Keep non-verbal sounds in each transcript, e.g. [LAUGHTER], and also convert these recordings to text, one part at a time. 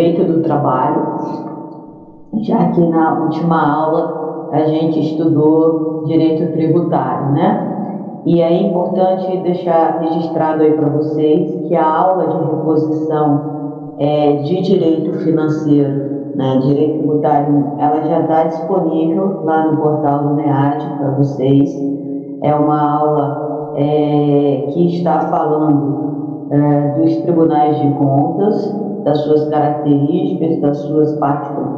direito do trabalho, já que na última aula a gente estudou direito tributário, né? E é importante deixar registrado aí para vocês que a aula de reposição é, de direito financeiro, né, direito tributário, ela já está disponível lá no portal do NEAD para vocês. É uma aula é, que está falando é, dos tribunais de contas, das suas características, das suas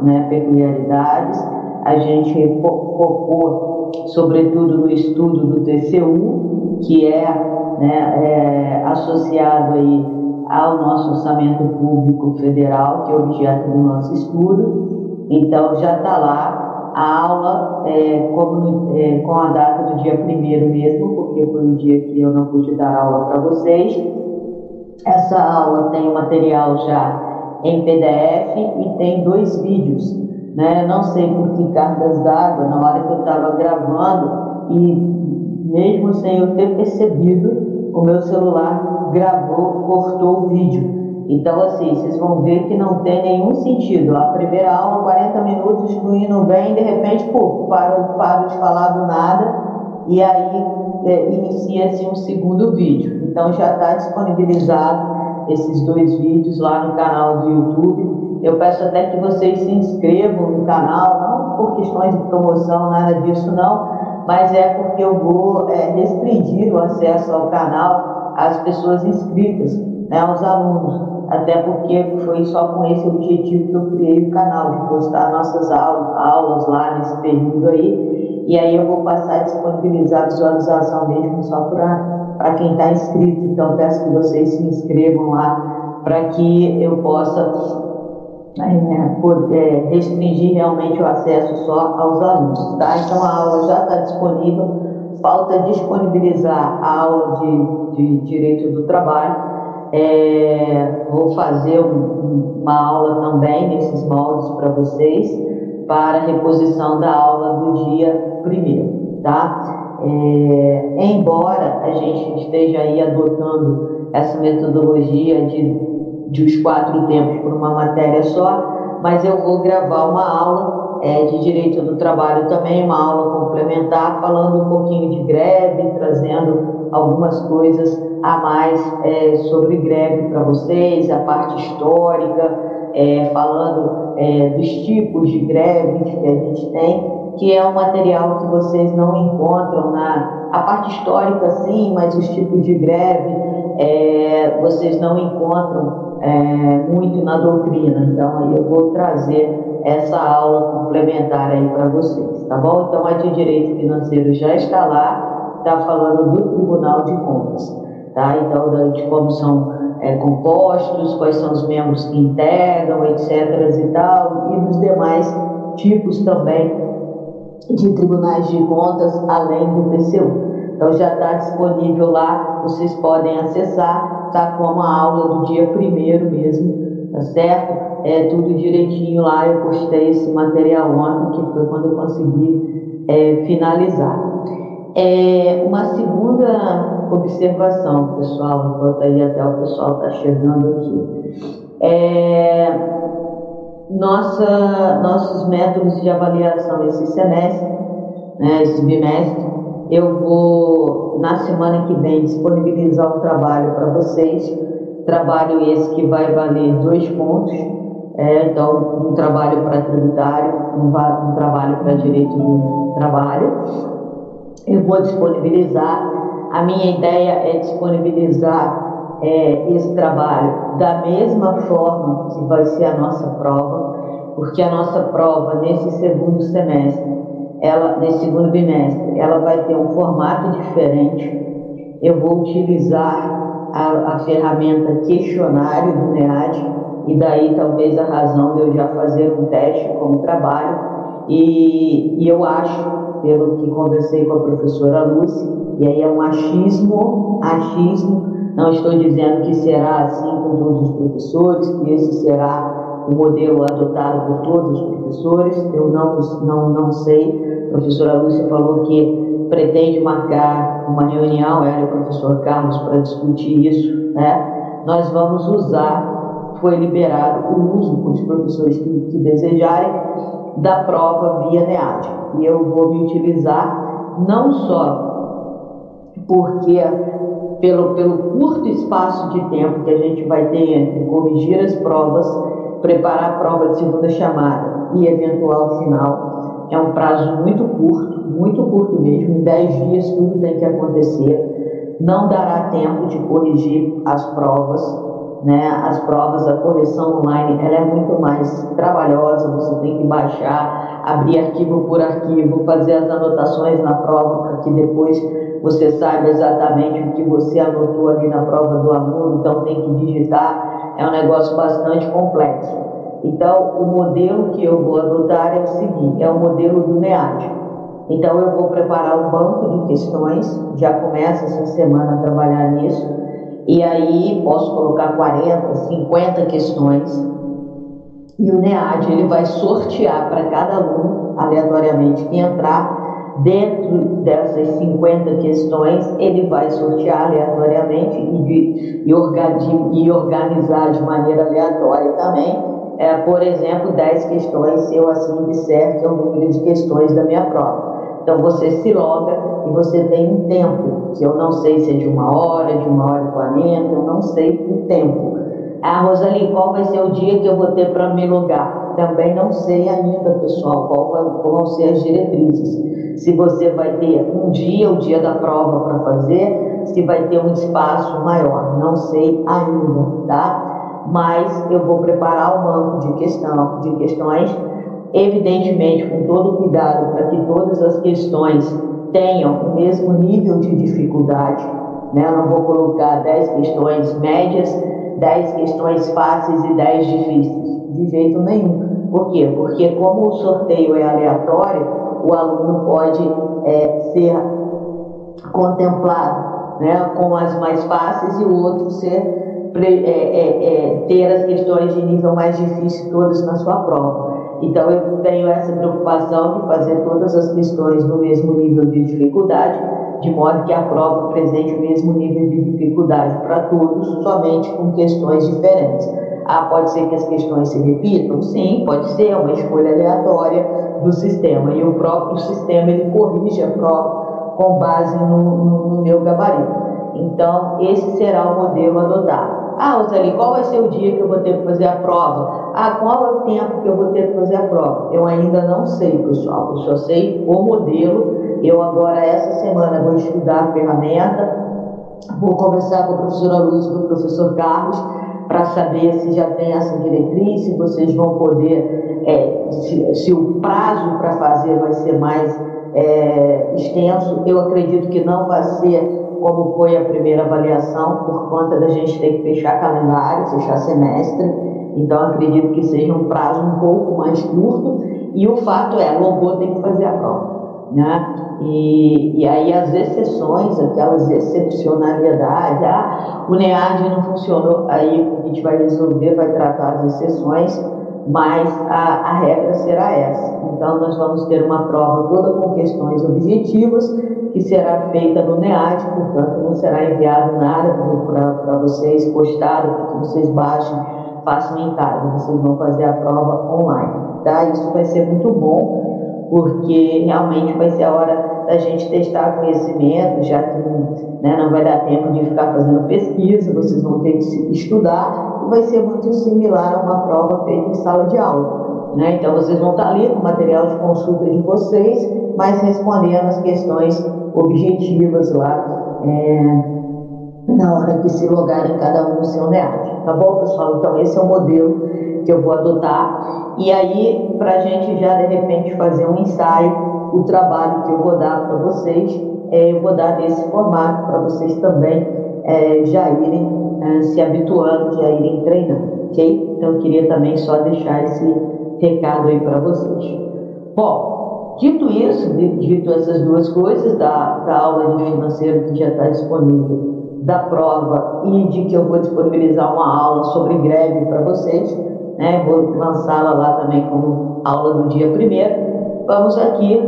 né, peculiaridades. A gente focou, sobretudo, no estudo do TCU, que é, né, é associado aí ao nosso orçamento público federal, que é objeto do nosso estudo. Então, já está lá a aula é, como, é, com a data do dia primeiro mesmo, porque foi o dia que eu não pude dar aula para vocês. Essa aula tem o material já em PDF e tem dois vídeos. Né? Não sei por que cargas d'água, na hora que eu estava gravando, e mesmo sem eu ter percebido, o meu celular gravou, cortou o vídeo. Então, assim, vocês vão ver que não tem nenhum sentido. A primeira aula, 40 minutos, fluindo bem, de repente, pô, paro, paro de falar do nada, e aí é, inicia-se um segundo vídeo. Então já está disponibilizado esses dois vídeos lá no canal do YouTube. Eu peço até que vocês se inscrevam no canal, não por questões de promoção, nada disso não, mas é porque eu vou é, restringir o acesso ao canal às pessoas inscritas, né, aos alunos. Até porque foi só com esse objetivo que eu criei o canal, de postar nossas aulas, aulas lá nesse período aí. E aí eu vou passar a disponibilizar a visualização mesmo só para para quem está inscrito. Então, peço que vocês se inscrevam lá para que eu possa é, poder restringir realmente o acesso só aos alunos. Tá? Então, a aula já está disponível. Falta disponibilizar a aula de, de Direito do Trabalho. É, vou fazer um, uma aula também nesses moldes para vocês, para reposição da aula do dia primeiro, tá? É, embora a gente esteja aí adotando essa metodologia de, de os quatro tempos por uma matéria só, mas eu vou gravar uma aula é, de direito do trabalho também, uma aula complementar, falando um pouquinho de greve, trazendo algumas coisas a mais é, sobre greve para vocês, a parte histórica, é, falando é, dos tipos de greve que a gente tem que é um material que vocês não encontram na a parte histórica sim, mas os tipos de greve é, vocês não encontram é, muito na doutrina. Então aí eu vou trazer essa aula complementar aí para vocês, tá bom? Então a de direito financeiro já está lá, está falando do Tribunal de Contas, tá? Então de como são é, compostos, quais são os membros que integram, etc. e tal, e dos demais tipos também de tribunais de contas além do TCU. Então já está disponível lá, vocês podem acessar, tá como a aula do dia primeiro mesmo, tá certo? É tudo direitinho lá, eu postei esse material ontem, que foi quando eu consegui é, finalizar. É, uma segunda observação, pessoal, enquanto aí até o pessoal está chegando aqui. É, nossa, nossos métodos de avaliação esse semestre, né, esse bimestre, eu vou, na semana que vem, disponibilizar um trabalho para vocês. Trabalho esse que vai valer dois pontos. É, então, um trabalho para tributário, um, um trabalho para direito do trabalho. Eu vou disponibilizar. A minha ideia é disponibilizar é, esse trabalho da mesma forma que vai ser a nossa prova, porque a nossa prova nesse segundo semestre, ela, nesse segundo bimestre, ela vai ter um formato diferente. Eu vou utilizar a, a ferramenta questionário do NEAD, e daí talvez a razão de eu já fazer um teste como trabalho. E, e eu acho, pelo que conversei com a professora Lúcia, e aí é um achismo, achismo, não estou dizendo que será assim com todos os professores, que esse será o modelo adotado por todos os professores. Eu não, não, não sei. A professora Lúcia falou que pretende marcar uma reunião, ela e o professor Carlos, para discutir isso. Né? Nós vamos usar foi liberado o uso para os professores que, que desejarem da prova via NEAD. E eu vou me utilizar não só porque pelo, pelo curto espaço de tempo que a gente vai ter entre corrigir as provas, preparar a prova de segunda chamada e eventual final, é um prazo muito curto, muito curto mesmo, em 10 dias tudo tem que acontecer, não dará tempo de corrigir as provas, né? As provas, a correção online, ela é muito mais trabalhosa, você tem que baixar, abrir arquivo por arquivo, fazer as anotações na prova para que depois você saiba exatamente o que você anotou ali na prova do aluno, então tem que digitar, é um negócio bastante complexo. Então, o modelo que eu vou adotar é o seguinte, é o modelo do NEAD. Então, eu vou preparar um banco de questões, já começa essa semana a trabalhar nisso, e aí posso colocar 40, 50 questões. E o NEAD ele vai sortear para cada aluno, aleatoriamente, que entrar dentro dessas 50 questões, ele vai sortear aleatoriamente e, e organizar de maneira aleatória também. É, por exemplo, 10 questões, se eu assim disser que é o número de questões da minha prova. Então você se loga e você tem um tempo, que eu não sei se é de uma hora, de uma hora e quarenta, eu não sei o tempo. Ah, Rosali, qual vai ser o dia que eu vou ter para me logar? Também não sei ainda, pessoal, qual vai, vão ser as diretrizes. Se você vai ter um dia, o dia da prova para fazer, se vai ter um espaço maior, não sei ainda, tá? Mas eu vou preparar o banco de questão, de questões evidentemente com todo cuidado para que todas as questões tenham o mesmo nível de dificuldade. Né? Eu não vou colocar 10 questões médias, 10 questões fáceis e 10 difíceis, de jeito nenhum. Por quê? Porque como o sorteio é aleatório, o aluno pode é, ser contemplado né, com as mais fáceis e o outro ser, é, é, é, ter as questões de nível mais difícil todas na sua prova. Então, eu tenho essa preocupação de fazer todas as questões no mesmo nível de dificuldade, de modo que a prova apresente o mesmo nível de dificuldade para todos, somente com questões diferentes. Ah, pode ser que as questões se repitam? Sim, pode ser, é uma escolha aleatória do sistema. E o próprio sistema ele corrige a prova com base no, no, no meu gabarito. Então, esse será o modelo adotado. Ah, Roseli, qual vai ser o dia que eu vou ter que fazer a prova? Ah, qual é o tempo que eu vou ter que fazer a prova? Eu ainda não sei, pessoal. Eu só sei o modelo. Eu agora, essa semana, vou estudar a ferramenta. Vou conversar com a professora Luz e com o professor Carlos para saber se já tem essa diretriz, se vocês vão poder, é, se, se, o prazo para fazer vai ser mais é, extenso. Eu acredito que não vai ser como foi a primeira avaliação, por conta da gente ter que fechar calendário, fechar semestre. Então, acredito que seja um prazo um pouco mais curto. E o fato é, robô tem que fazer a prova. Né? E, e aí as exceções, aquelas excepcionalidades, ah, o NEAD não funcionou, aí a gente vai resolver, vai tratar as exceções, mas a, a regra será essa. Então nós vamos ter uma prova toda com questões objetivas que será feita no NEAD, portanto, não será enviado nada para vocês, postado, para que vocês baixem, façam em casa, vocês vão fazer a prova online. Tá? Isso vai ser muito bom, porque realmente vai ser a hora da gente testar conhecimento, já que né, não vai dar tempo de ficar fazendo pesquisa, vocês vão ter que estudar, e vai ser muito similar a uma prova feita em sala de aula. Né? Então, vocês vão estar ali com o material de consulta de vocês, mas respondendo as questões objetivas lá é, na hora que se logarem cada um no seu NEAD. Tá bom, pessoal? Então, esse é o modelo que eu vou adotar. E aí, para a gente já de repente fazer um ensaio, o trabalho que eu vou dar para vocês, é, eu vou dar nesse formato para vocês também é, já irem é, se habituando, já irem treinando, ok? Então, eu queria também só deixar esse recado aí para vocês. Bom, Dito isso, dito essas duas coisas, da, da aula de financeiro que já está disponível, da prova e de que eu vou disponibilizar uma aula sobre greve para vocês, né? vou lançá-la lá também como aula do dia primeiro. Vamos aqui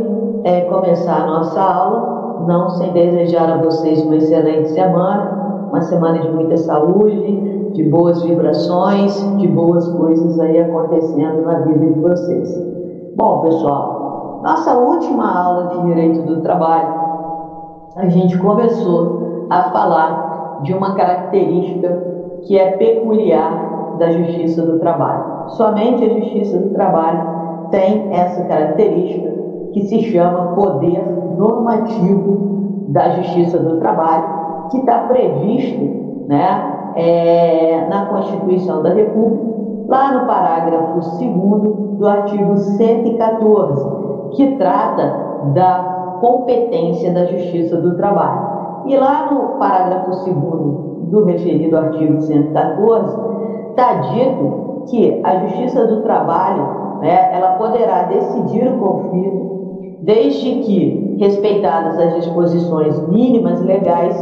é, começar a nossa aula, não sem desejar a vocês uma excelente semana, uma semana de muita saúde, de boas vibrações, de boas coisas aí acontecendo na vida de vocês. Bom, pessoal, nossa última aula de Direito do Trabalho, a gente começou a falar de uma característica que é peculiar da Justiça do Trabalho. Somente a Justiça do Trabalho tem essa característica que se chama poder normativo da Justiça do Trabalho, que está previsto né, é, na Constituição da República, lá no parágrafo 2 do artigo 114, que trata da competência da Justiça do Trabalho. E lá no parágrafo 2 do referido artigo 114, está dito que a Justiça do Trabalho né, ela poderá decidir o conflito desde que respeitadas as disposições mínimas legais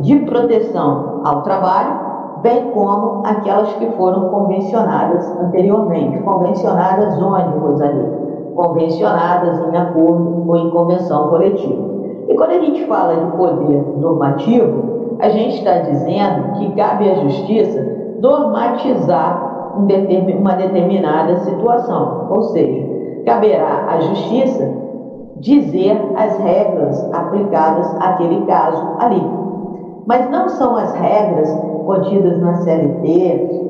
de proteção ao trabalho, bem como aquelas que foram convencionadas anteriormente. Convencionadas onde, Rosalie? Convencionadas em acordo ou em convenção coletiva. E quando a gente fala de poder normativo, a gente está dizendo que cabe à justiça normatizar uma determinada situação, ou seja, caberá à justiça dizer as regras aplicadas àquele caso ali. Mas não são as regras contidas na CLT,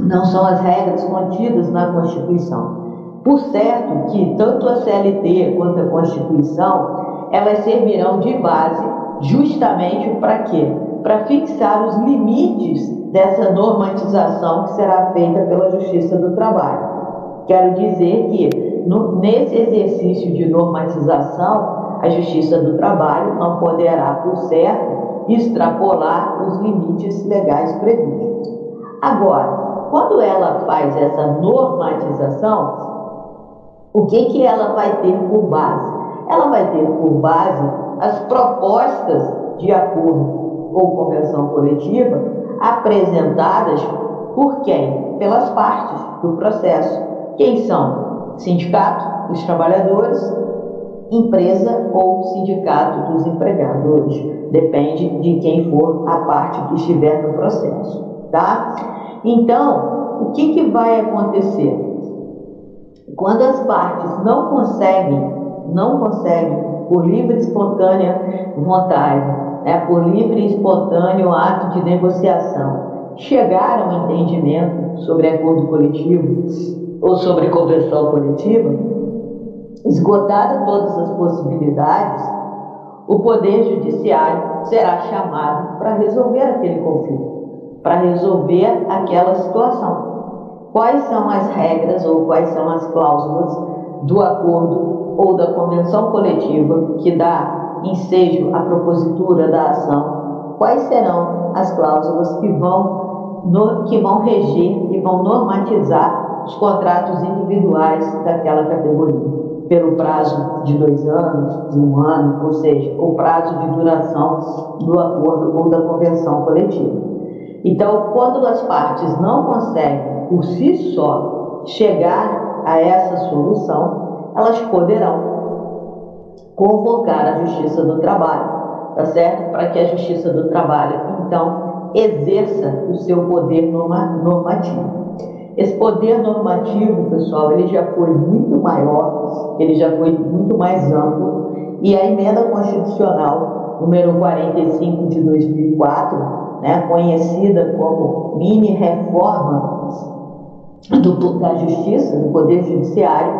não são as regras contidas na Constituição. Por certo que tanto a CLT quanto a Constituição, elas servirão de base justamente para quê? Para fixar os limites dessa normatização que será feita pela Justiça do Trabalho. Quero dizer que no, nesse exercício de normatização, a Justiça do Trabalho não poderá, por certo, extrapolar os limites legais previstos. Agora, quando ela faz essa normatização, o que, que ela vai ter por base? Ela vai ter por base as propostas de acordo ou convenção coletiva apresentadas por quem? Pelas partes do processo. Quem são? sindicato dos trabalhadores, empresa ou sindicato dos empregadores. Depende de quem for a parte que estiver no processo, tá? Então, o que, que vai acontecer? Quando as partes não conseguem, não conseguem, por livre e espontânea vontade, né, por livre e espontâneo ato de negociação, chegar a um entendimento sobre acordo coletivo, ou sobre convenção coletiva, esgotada todas as possibilidades, o Poder Judiciário será chamado para resolver aquele conflito, para resolver aquela situação. Quais são as regras ou quais são as cláusulas do acordo ou da convenção coletiva que dá ensejo à propositura da ação? Quais serão as cláusulas que vão, no, que vão reger e vão normatizar os contratos individuais daquela categoria, pelo prazo de dois anos, de um ano, ou seja, o prazo de duração do acordo ou da convenção coletiva. Então, quando as partes não conseguem por si só chegar a essa solução, elas poderão convocar a Justiça do Trabalho, tá certo? Para que a Justiça do Trabalho, então, exerça o seu poder normativo. Esse poder normativo, pessoal, ele já foi muito maior, ele já foi muito mais amplo, e a emenda constitucional número 45 de 2004, né, conhecida como mini reforma do, da justiça, do poder judiciário,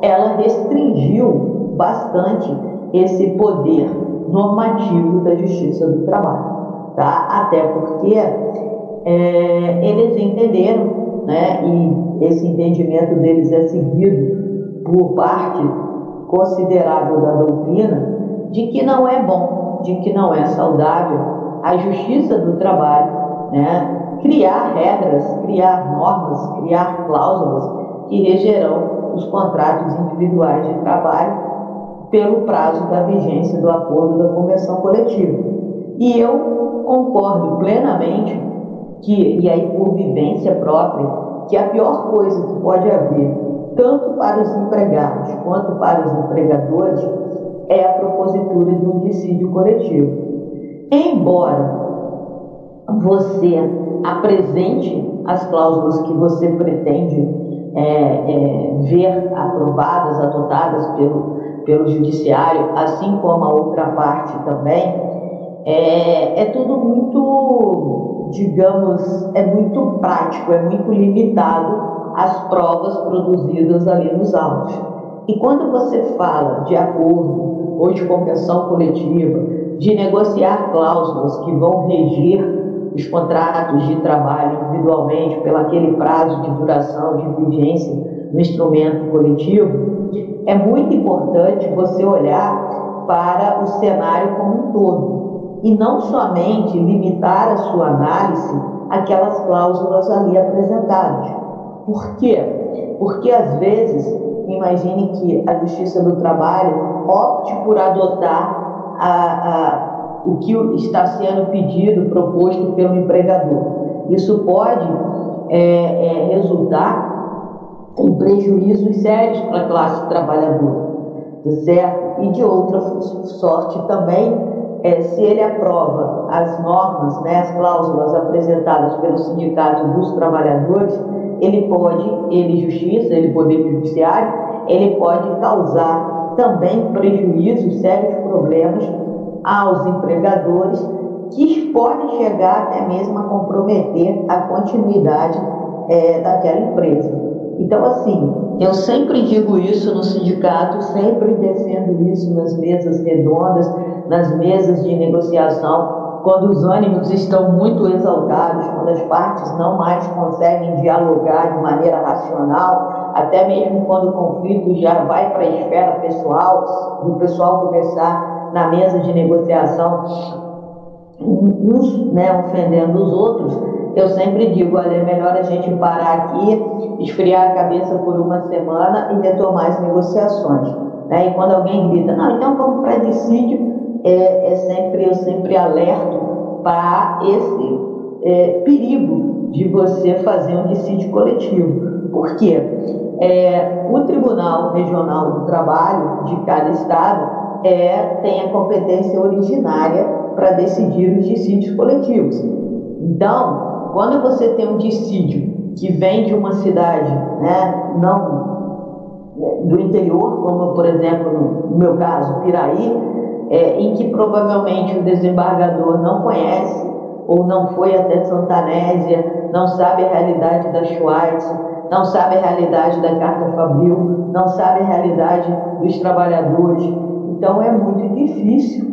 ela restringiu bastante esse poder normativo da justiça do trabalho, tá? Até porque é, eles entenderam né, e esse entendimento deles é seguido por parte considerável da doutrina, de que não é bom, de que não é saudável a justiça do trabalho, né, criar regras, criar normas, criar cláusulas que regerão os contratos individuais de trabalho pelo prazo da vigência do acordo da convenção coletiva. E eu concordo plenamente que, e aí por vivência própria, que a pior coisa que pode haver, tanto para os empregados quanto para os empregadores, é a propositura de um dissídio coletivo. Embora você apresente as cláusulas que você pretende é, é, ver aprovadas, adotadas pelo, pelo judiciário, assim como a outra parte também, é, é tudo muito, digamos, é muito prático, é muito limitado às provas produzidas ali nos autos. E quando você fala de acordo ou de convenção coletiva, de negociar cláusulas que vão reger os contratos de trabalho individualmente pelo aquele prazo de duração, de vigência no instrumento coletivo, é muito importante você olhar para o cenário como um todo e não somente limitar a sua análise àquelas cláusulas ali apresentadas. Por quê? Porque às vezes, imagine que a Justiça do Trabalho opte por adotar a, a o que está sendo pedido, proposto pelo empregador. Isso pode é, é, resultar em prejuízos sérios para a classe trabalhadora, tá certo? E de outra sorte também, é, se ele aprova as normas, né, as cláusulas apresentadas pelo Sindicato dos Trabalhadores, ele pode, ele justiça, ele poder judiciário, ele pode causar também prejuízos, sérios problemas aos empregadores que podem chegar até mesmo a comprometer a continuidade é, daquela empresa. Então, assim, eu sempre digo isso no sindicato, sempre defendo isso nas mesas redondas, nas mesas de negociação, quando os ânimos estão muito exaltados, quando as partes não mais conseguem dialogar de maneira racional, até mesmo quando o conflito já vai para a esfera pessoal, do pessoal começar na mesa de negociação, uns né, ofendendo os outros, eu sempre digo, olha, é melhor a gente parar aqui, esfriar a cabeça por uma semana e retomar as negociações. Né? E quando alguém grita, não, então vamos para dissídio, é, é, sempre, eu sempre alerto para esse é, perigo de você fazer um dissídio coletivo. Por quê? É, o Tribunal Regional do Trabalho de cada estado é, tem a competência originária para decidir os dissídios coletivos. Então, quando você tem um dissídio que vem de uma cidade, né, não do interior, como por exemplo no meu caso, Piraí, é, em que provavelmente o desembargador não conhece ou não foi até Santanésia, não sabe a realidade da Schweiz, não sabe a realidade da Carta Fabril, não sabe a realidade dos trabalhadores, então é muito difícil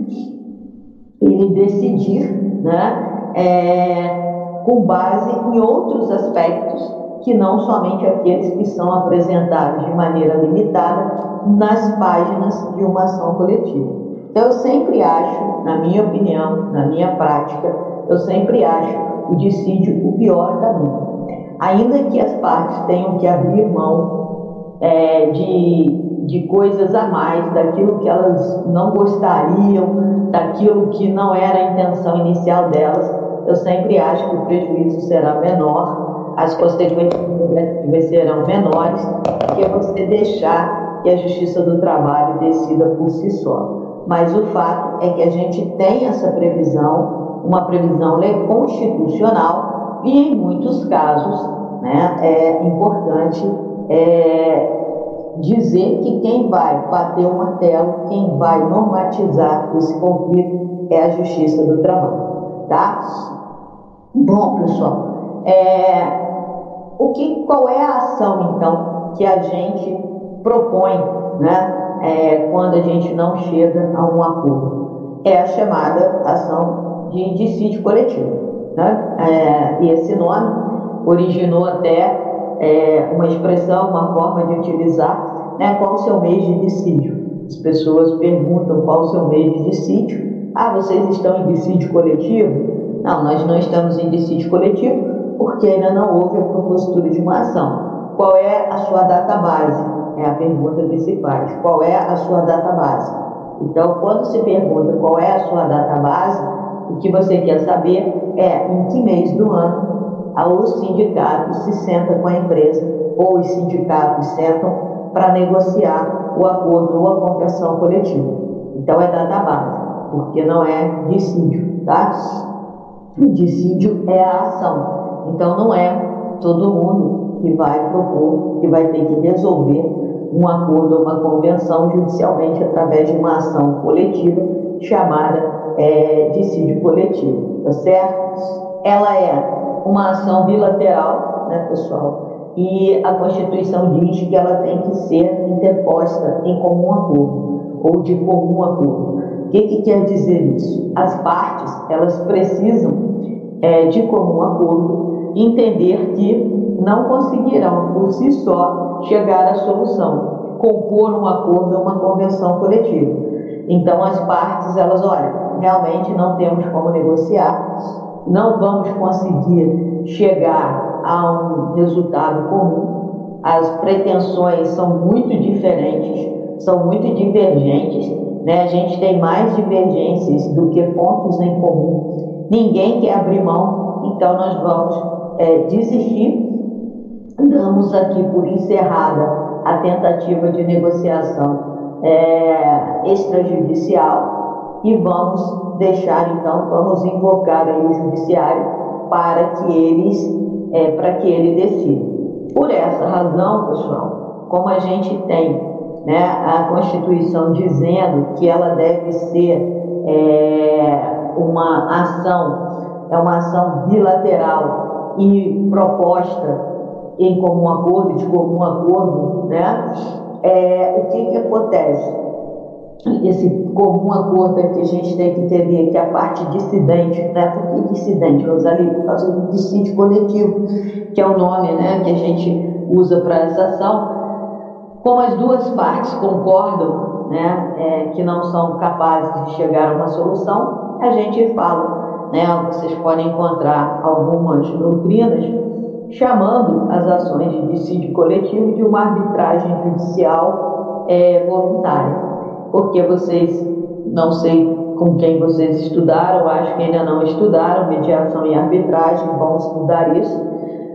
ele decidir né, é, com base em outros aspectos que não somente aqueles que são apresentados de maneira limitada nas páginas de uma ação coletiva. Então eu sempre acho, na minha opinião, na minha prática, eu sempre acho o dissídio o pior caminho. Ainda que as partes tenham que abrir mão é, de de coisas a mais, daquilo que elas não gostariam, daquilo que não era a intenção inicial delas, eu sempre acho que o prejuízo será menor, as consequências serão menores, que você deixar que a Justiça do Trabalho decida por si só. Mas o fato é que a gente tem essa previsão, uma previsão constitucional, e em muitos casos né, é importante é, dizer que quem vai bater o martelo, quem vai normatizar esse conflito é a Justiça do Trabalho, tá? Bom, pessoal, é, o que, qual é a ação, então, que a gente propõe, né, é, quando a gente não chega a um acordo? É a chamada ação de dissídio coletivo, né? É, e esse nome originou até é, uma expressão, uma forma de utilizar, né, qual o seu mês de dissídio. As pessoas perguntam qual o seu mês de dissídio. Ah, vocês estão em dissídio coletivo? Não, nós não estamos em dissídio coletivo porque ainda não houve a propositura de uma ação. Qual é a sua data base? É a pergunta que se faz. Qual é a sua data base? Então, quando se pergunta qual é a sua data base, o que você quer saber é em que mês do ano os sindicatos se sentam com a empresa ou os sindicatos sentam para negociar o acordo ou a convenção coletiva. Então é data base, porque não é dissídio, tá? Dissídio é a ação. Então não é todo mundo que vai propor, que vai ter que resolver um acordo ou uma convenção judicialmente através de uma ação coletiva chamada é, dissídio coletivo, tá certo? Ela é uma ação bilateral, né, pessoal? E a Constituição diz que ela tem que ser interposta em comum acordo ou de comum acordo. O que, que quer dizer isso? As partes elas precisam é, de comum acordo entender que não conseguirão por si só chegar à solução, compor um acordo ou uma convenção coletiva. Então as partes elas olha, realmente não temos como negociar, não vamos conseguir chegar a um resultado comum. As pretensões são muito diferentes são muito divergentes, né? a gente tem mais divergências do que pontos em comum. Ninguém quer abrir mão, então nós vamos é, desistir. Damos aqui por encerrada a tentativa de negociação é, extrajudicial e vamos deixar então, vamos invocar aí o judiciário para que eles, é, para que ele decida. Por essa razão, pessoal, como a gente tem né, a Constituição dizendo que ela deve ser é, uma ação, é uma ação bilateral e proposta em comum acordo, de comum acordo, né? É, o que, que acontece? Esse comum acordo que a gente tem que entender que a parte dissidente, né? Por que dissidente, Rosalie? Por causa do dissídio coletivo, que é o nome né, que a gente usa para essa ação, como as duas partes concordam né, é, que não são capazes de chegar a uma solução, a gente fala, né, vocês podem encontrar algumas doutrinas chamando as ações de dissídio coletivo de uma arbitragem judicial é, voluntária. Porque vocês, não sei com quem vocês estudaram, acho que ainda não estudaram, mediação e arbitragem, vão estudar isso.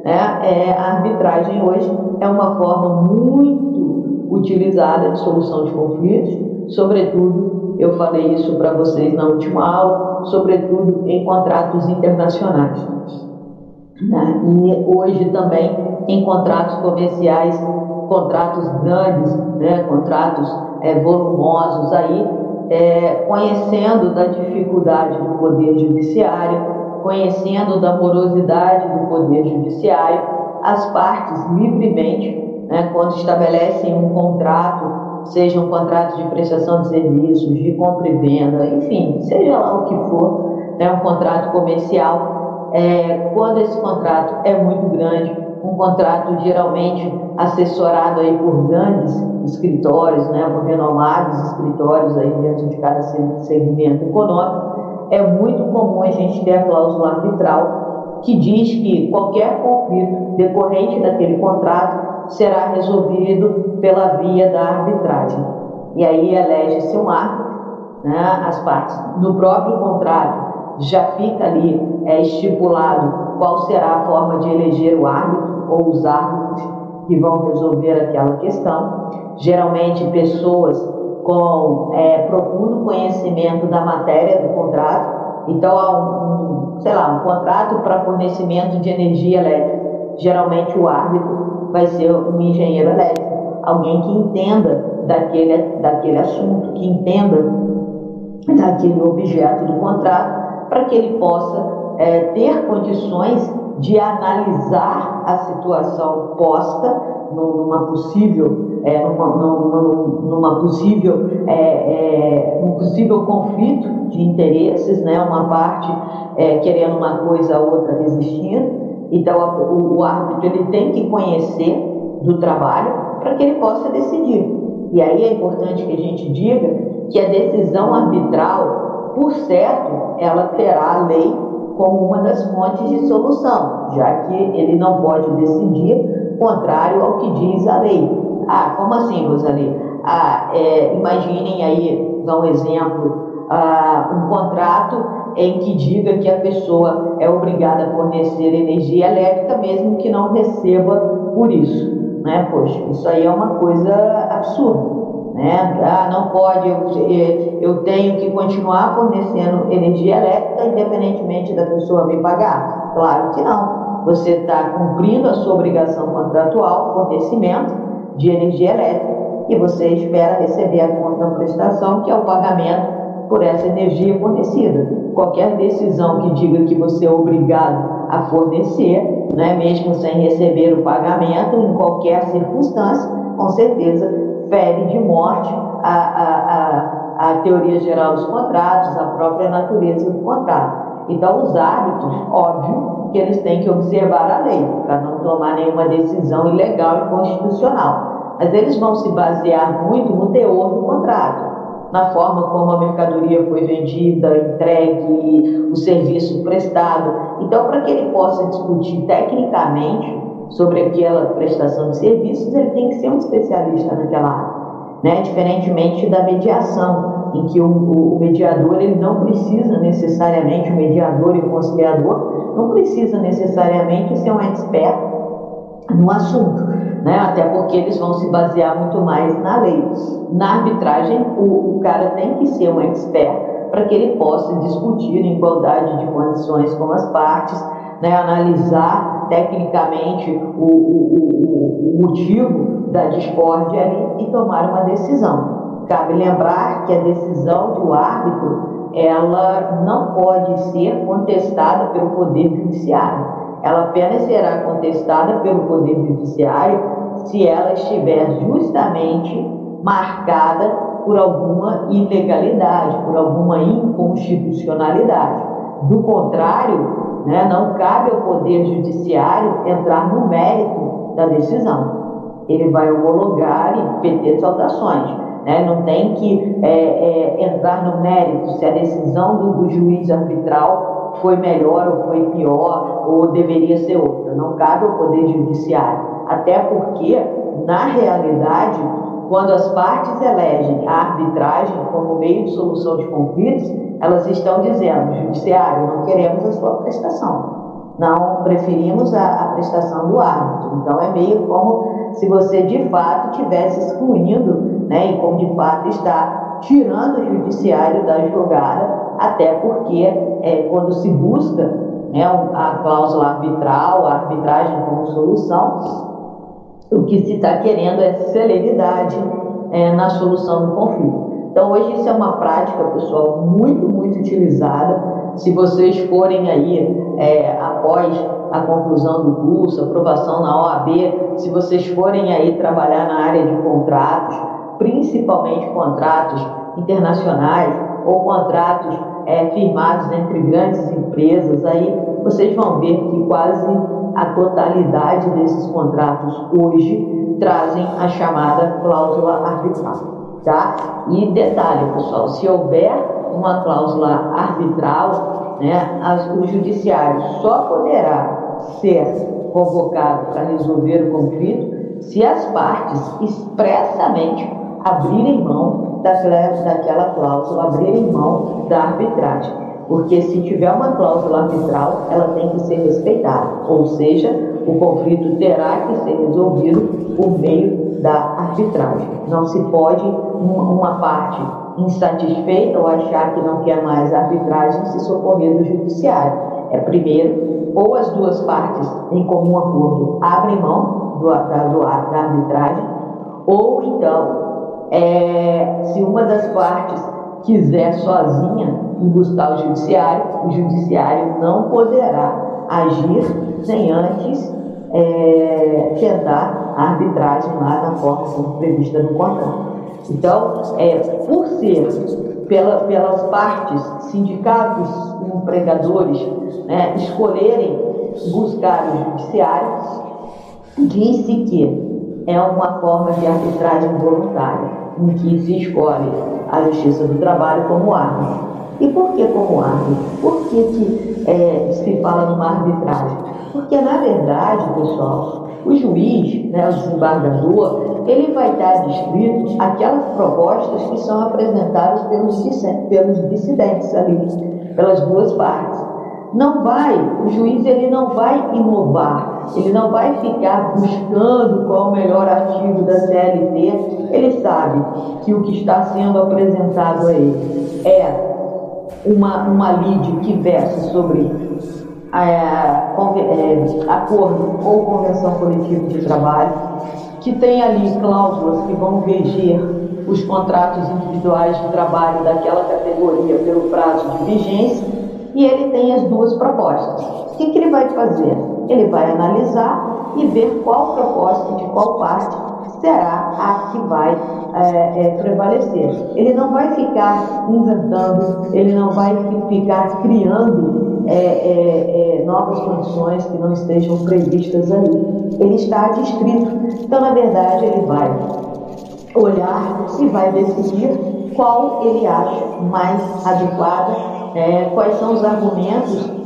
Né? É, a arbitragem hoje é uma forma muito utilizada de solução de conflitos, sobretudo, eu falei isso para vocês na última aula, sobretudo em contratos internacionais. Né? E hoje também em contratos comerciais, contratos grandes, né? contratos é, volumosos aí, é, conhecendo da dificuldade do poder judiciário, conhecendo da morosidade do poder judiciário, as partes livremente né, quando estabelecem um contrato, seja um contrato de prestação de serviços, de compra e venda, enfim, seja lá o que for, né, um contrato comercial, é, quando esse contrato é muito grande, um contrato geralmente assessorado aí por grandes escritórios, né, por renomados escritórios aí dentro de cada segmento econômico, é muito comum a gente ter a cláusula arbitral que diz que qualquer conflito decorrente daquele contrato será resolvido pela via da arbitragem. E aí elege-se um árbitro, né, as partes. No próprio contrato já fica ali é, estipulado qual será a forma de eleger o árbitro ou os árbitros que vão resolver aquela questão. Geralmente pessoas com é, profundo conhecimento da matéria do contrato. Então há um, sei lá, um contrato para fornecimento de energia elétrica. Geralmente o árbitro vai ser um engenheiro elétrico, alguém que entenda daquele, daquele assunto, que entenda daquele objeto do contrato, para que ele possa é, ter condições de analisar a situação posta numa possível, é, numa, numa, numa, possível, é, é, um possível conflito de interesses, né? uma parte é, querendo uma coisa, a outra resistindo, então, o, o árbitro ele tem que conhecer do trabalho para que ele possa decidir. E aí é importante que a gente diga que a decisão arbitral, por certo, ela terá a lei como uma das fontes de solução, já que ele não pode decidir contrário ao que diz a lei. Ah, como assim, Rosalie? Ah, é, imaginem aí, dá um exemplo, ah, um contrato em que diga que a pessoa é obrigada a fornecer energia elétrica, mesmo que não receba por isso. Né? Poxa, isso aí é uma coisa absurda. né? Ah, não pode, eu, eh, eu tenho que continuar fornecendo energia elétrica independentemente da pessoa me pagar. Claro que não. Você está cumprindo a sua obrigação contratual, fornecimento de energia elétrica, e você espera receber a conta prestação, que é o pagamento por essa energia fornecida. Qualquer decisão que diga que você é obrigado a fornecer, né, mesmo sem receber o pagamento, em qualquer circunstância, com certeza fere de morte a, a, a, a teoria geral dos contratos, a própria natureza do contrato. Então, os árbitros, óbvio, que eles têm que observar a lei, para não tomar nenhuma decisão ilegal e constitucional. Mas eles vão se basear muito no teor do contrato na forma como a mercadoria foi vendida, entregue, o serviço prestado. Então, para que ele possa discutir tecnicamente sobre aquela prestação de serviços, ele tem que ser um especialista naquela área, né? diferentemente da mediação, em que o, o, mediador ele não precisa necessariamente, o mediador e o conciliador, não precisa necessariamente ser um expert no assunto né? até porque eles vão se basear muito mais na lei. Na arbitragem, o, o cara tem que ser um expert para que ele possa discutir em igualdade de condições com as partes, né? analisar tecnicamente o, o, o motivo da discórdia e tomar uma decisão. Cabe lembrar que a decisão do árbitro ela não pode ser contestada pelo Poder Judiciário ela apenas será contestada pelo Poder Judiciário se ela estiver justamente marcada por alguma ilegalidade, por alguma inconstitucionalidade. Do contrário, né, não cabe ao Poder Judiciário entrar no mérito da decisão. Ele vai homologar e pedir saudações. Né? Não tem que é, é, entrar no mérito se a decisão do, do juiz arbitral foi melhor ou foi pior ou deveria ser outra. Não cabe ao Poder Judiciário. Até porque, na realidade, quando as partes elegem a arbitragem como meio de solução de conflitos, elas estão dizendo, judiciário, não queremos a sua prestação. Não preferimos a, a prestação do árbitro. Então é meio como se você de fato estivesse excluindo, né, e como de fato está tirando o judiciário da jogada até porque é, quando se busca né, a cláusula arbitral, a arbitragem como solução, o que se está querendo é celeridade é, na solução do conflito. Então, hoje isso é uma prática, pessoal, muito, muito utilizada. Se vocês forem aí, é, após a conclusão do curso, aprovação na OAB, se vocês forem aí trabalhar na área de contratos, principalmente contratos internacionais, ou contratos é, firmados entre grandes empresas, aí vocês vão ver que quase a totalidade desses contratos hoje trazem a chamada cláusula arbitral, tá? E detalhe, pessoal, se houver uma cláusula arbitral, né, as, o judiciário só poderá ser convocado para resolver o conflito se as partes expressamente abrirem mão daquela, daquela cláusula, abrirem mão da arbitragem. Porque se tiver uma cláusula arbitral, ela tem que ser respeitada. Ou seja, o conflito terá que ser resolvido por meio da arbitragem. Não se pode uma parte insatisfeita ou achar que não quer mais arbitragem se socorrer do judiciário. É primeiro, ou as duas partes, em comum acordo, abrem mão do, da, do, da arbitragem, ou então é, se uma das partes quiser sozinha buscar o judiciário, o judiciário não poderá agir sem antes é, tentar a arbitragem lá na forma como prevista no contrato. Então, é, por ser pela, pelas partes, sindicatos empregadores, né, escolherem buscar o judiciário, disse que é uma forma de arbitragem voluntária, em que se escolhe a Justiça do Trabalho como árbitro. E por que como árbitro? Por que, que é, se fala numa arbitragem? Porque, na verdade, pessoal, o juiz, né, o desembargador, ele vai dar descrito aquelas propostas que são apresentadas pelos, pelos dissidentes ali, pelas duas partes. Não vai, o juiz ele não vai inovar, ele não vai ficar buscando qual o melhor artigo da CLT, ele sabe que o que está sendo apresentado a ele é uma, uma lide que versa sobre é, é, acordo ou convenção coletiva de trabalho, que tem ali cláusulas que vão reger os contratos individuais de trabalho daquela categoria pelo prazo de vigência, e ele tem as duas propostas. O que, que ele vai fazer? Ele vai analisar e ver qual proposta de qual parte será a que vai é, é, prevalecer. Ele não vai ficar inventando, ele não vai ficar criando é, é, é, novas condições que não estejam previstas ali. Ele está adstrito. Então, na verdade, ele vai olhar e vai decidir qual ele acha mais adequada, é, quais são os argumentos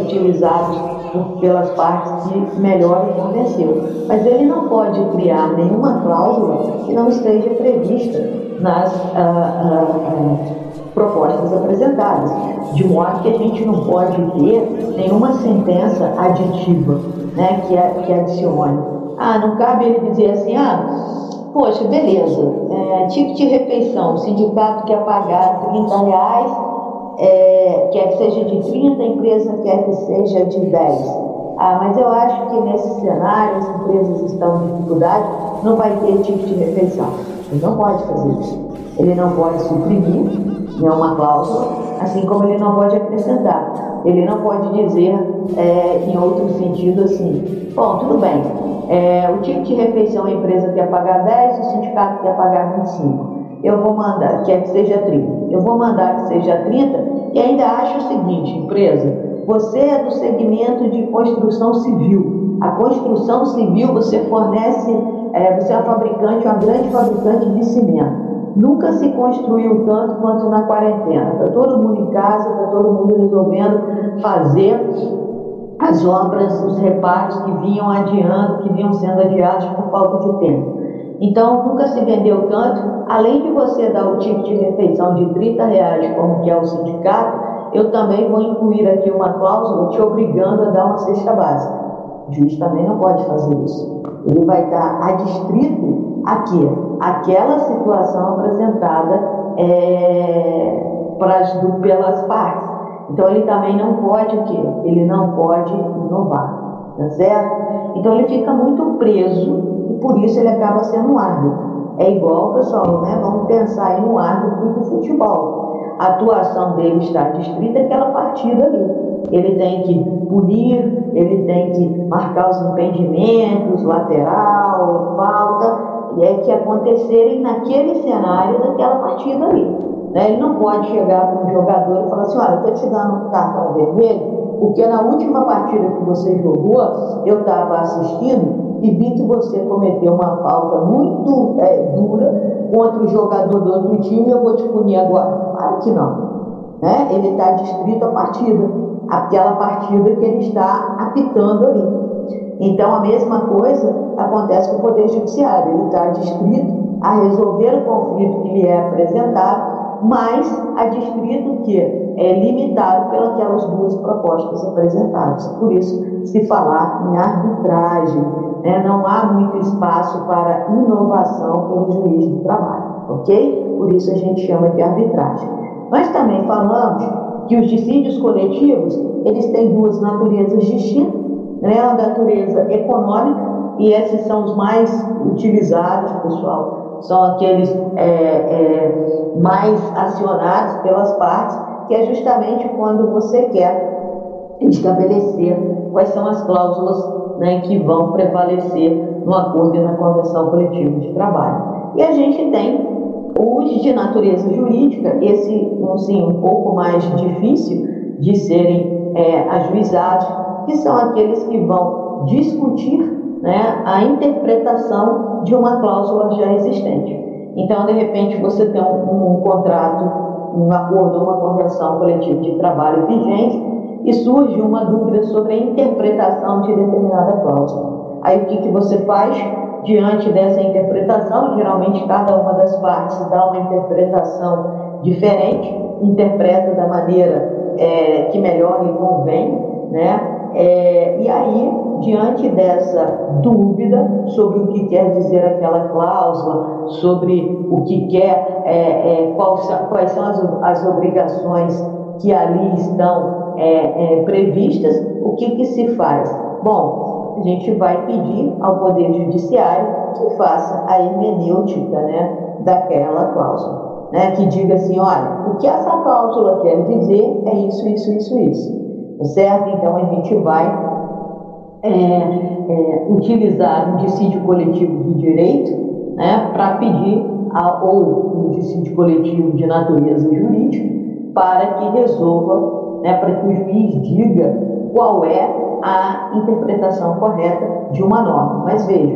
utilizados pelas partes que melhor o convenceu. Mas ele não pode criar nenhuma cláusula que não esteja prevista nas ah, ah, ah, propostas apresentadas, de modo que a gente não pode ter nenhuma sentença aditiva né, que, que adicione. Ah, não cabe ele dizer assim, ah, poxa, beleza, é, tipo de refeição, o sindicato quer pagar 30 reais, é, quer que seja de 30, a empresa quer que seja de 10. Ah, mas eu acho que nesse cenário as empresas estão em dificuldade, não vai ter tipo de refeição. Ele não pode fazer isso. Ele não pode suprimir nenhuma cláusula, assim como ele não pode acrescentar. Ele não pode dizer, é, em outro sentido, assim: bom, tudo bem, é, o tipo de refeição a empresa quer pagar 10, o sindicato quer pagar 25 eu vou mandar, quer que seja 30. Eu vou mandar que seja 30 e ainda acho o seguinte, empresa, você é do segmento de construção civil. A construção civil você fornece, é, você é uma fabricante, uma grande fabricante de cimento. Nunca se construiu tanto quanto na quarentena. Está todo mundo em casa, está todo mundo resolvendo fazer as obras, os reparos que vinham adiando, que vinham sendo adiados por falta de tempo. Então, nunca se vendeu tanto. Além de você dar o tipo de refeição de 30 reais, como que é o sindicato, eu também vou incluir aqui uma cláusula te obrigando a dar uma cesta básica. O juiz também não pode fazer isso. Ele vai estar adstrito a quê? Aquela situação apresentada é, pras, do, pelas partes. Então ele também não pode o quê? Ele não pode inovar, tá certo? Então ele fica muito preso por isso ele acaba sendo um árbitro. É igual, pessoal, né? Vamos pensar aí no árbitro do futebol a atuação dele está distrita aquela partida ali. Ele tem que punir, ele tem que marcar os impedimentos, lateral, falta, é que acontecerem naquele cenário daquela partida ali. Né? Ele não pode chegar para um jogador e falar assim, olha, eu estou te dando um cartão vermelho, porque na última partida que você jogou, eu estava assistindo e vi que você cometeu uma falta muito é, dura contra o jogador do outro time eu vou te punir agora. Claro que não. Né? Ele está distrito à partida, aquela partida que ele está apitando ali. Então, a mesma coisa acontece com o Poder Judiciário. Ele está distrito a resolver o conflito que lhe é apresentado, mas a distrito que é limitado pelas duas propostas apresentadas. Por isso, se falar em arbitragem, né, não há muito espaço para inovação pelo juiz do trabalho, ok? Por isso a gente chama de arbitragem. Mas também falamos que os dissídios coletivos, eles têm duas naturezas distintas, né? A natureza econômica, e esses são os mais utilizados, pessoal, são aqueles é, é, mais acionados pelas partes, que é justamente quando você quer estabelecer quais são as cláusulas né, que vão prevalecer no acordo e na convenção coletiva de trabalho. E a gente tem os de natureza jurídica, esse assim, um pouco mais difícil de serem é, ajuizados, que são aqueles que vão discutir né, a interpretação de uma cláusula já existente. Então, de repente, você tem um, um contrato, um acordo, uma convenção coletiva de trabalho vigente, e surge uma dúvida sobre a interpretação de determinada cláusula. Aí o que, que você faz diante dessa interpretação? Geralmente cada uma das partes dá uma interpretação diferente, interpreta da maneira é, que melhor lhe convém, né? É, e aí, diante dessa dúvida sobre o que quer dizer aquela cláusula, sobre o que quer, é, é, quais, são as, as, obrigações que ali estão é, é, previstas, o que, que se faz? Bom, a gente vai pedir ao Poder Judiciário que faça a hermenêutica né, daquela cláusula. Né, que diga assim, olha, o que essa cláusula quer dizer é isso, isso, isso, isso certo? Então a gente vai é, é, utilizar um dissídio coletivo de direito né, para pedir, a, ou um dissídio coletivo de natureza jurídica, para que resolva, né, para que o juiz diga qual é a interpretação correta de uma norma. Mas veja,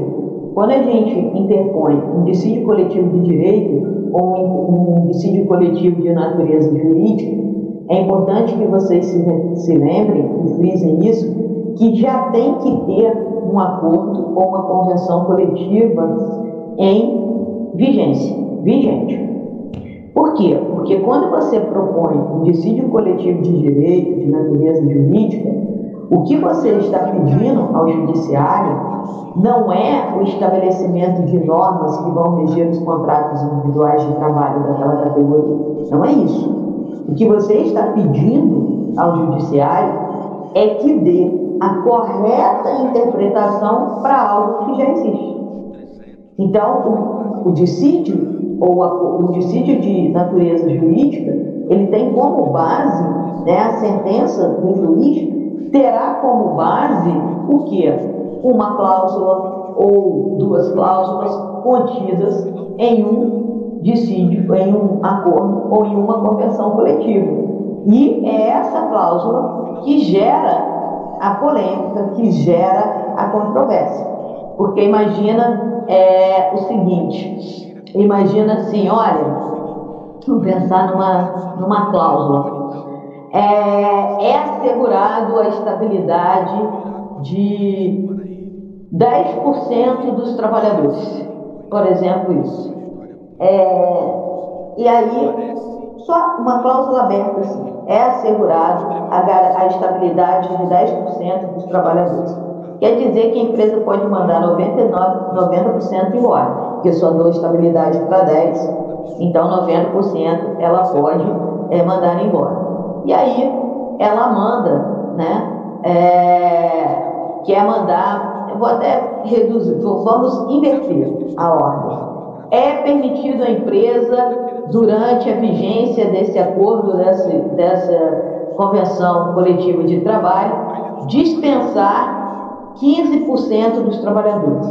quando a gente interpõe um dissídio coletivo de direito ou um, dissídio coletivo de natureza jurídica, é importante que vocês se, se lembrem e frisem isso, que já tem que ter um acordo ou uma convenção coletiva em vigência, vigente. Por quê? Porque quando você propõe um dissídio coletivo de direito, de natureza jurídica, o que você está pedindo ao judiciário não é o estabelecimento de normas que vão reger os contratos individuais de trabalho daquela categoria. Não é isso. O que você está pedindo ao judiciário é que dê a correta interpretação para algo que já existe. Então, o, dissídio, ou a, o dissídio de natureza jurídica, ele tem como base, né, a sentença do juiz terá como base o que? Uma cláusula ou duas cláusulas contidas em um dissídio em um acordo ou em uma convenção coletiva. E é essa cláusula que gera a polêmica, que gera a controvérsia. Porque imagina é, o seguinte, imagina assim, olha, vamos pensar numa, numa cláusula. É, é assegurado a estabilidade de 10% dos trabalhadores. Por exemplo, isso. É, e aí, só uma cláusula aberta, assim, é assegurado a, a estabilidade de 10% dos trabalhadores. Quer dizer que a empresa pode mandar 99, 90% embora, porque só dou estabilidade para 10%, então 90% ela pode é, mandar embora. E aí, ela manda, né? É, quer mandar, eu vou até reduzir, vamos inverter a ordem é permitido à empresa, durante a vigência desse acordo, dessa, dessa convenção coletiva de trabalho, dispensar 15% dos trabalhadores.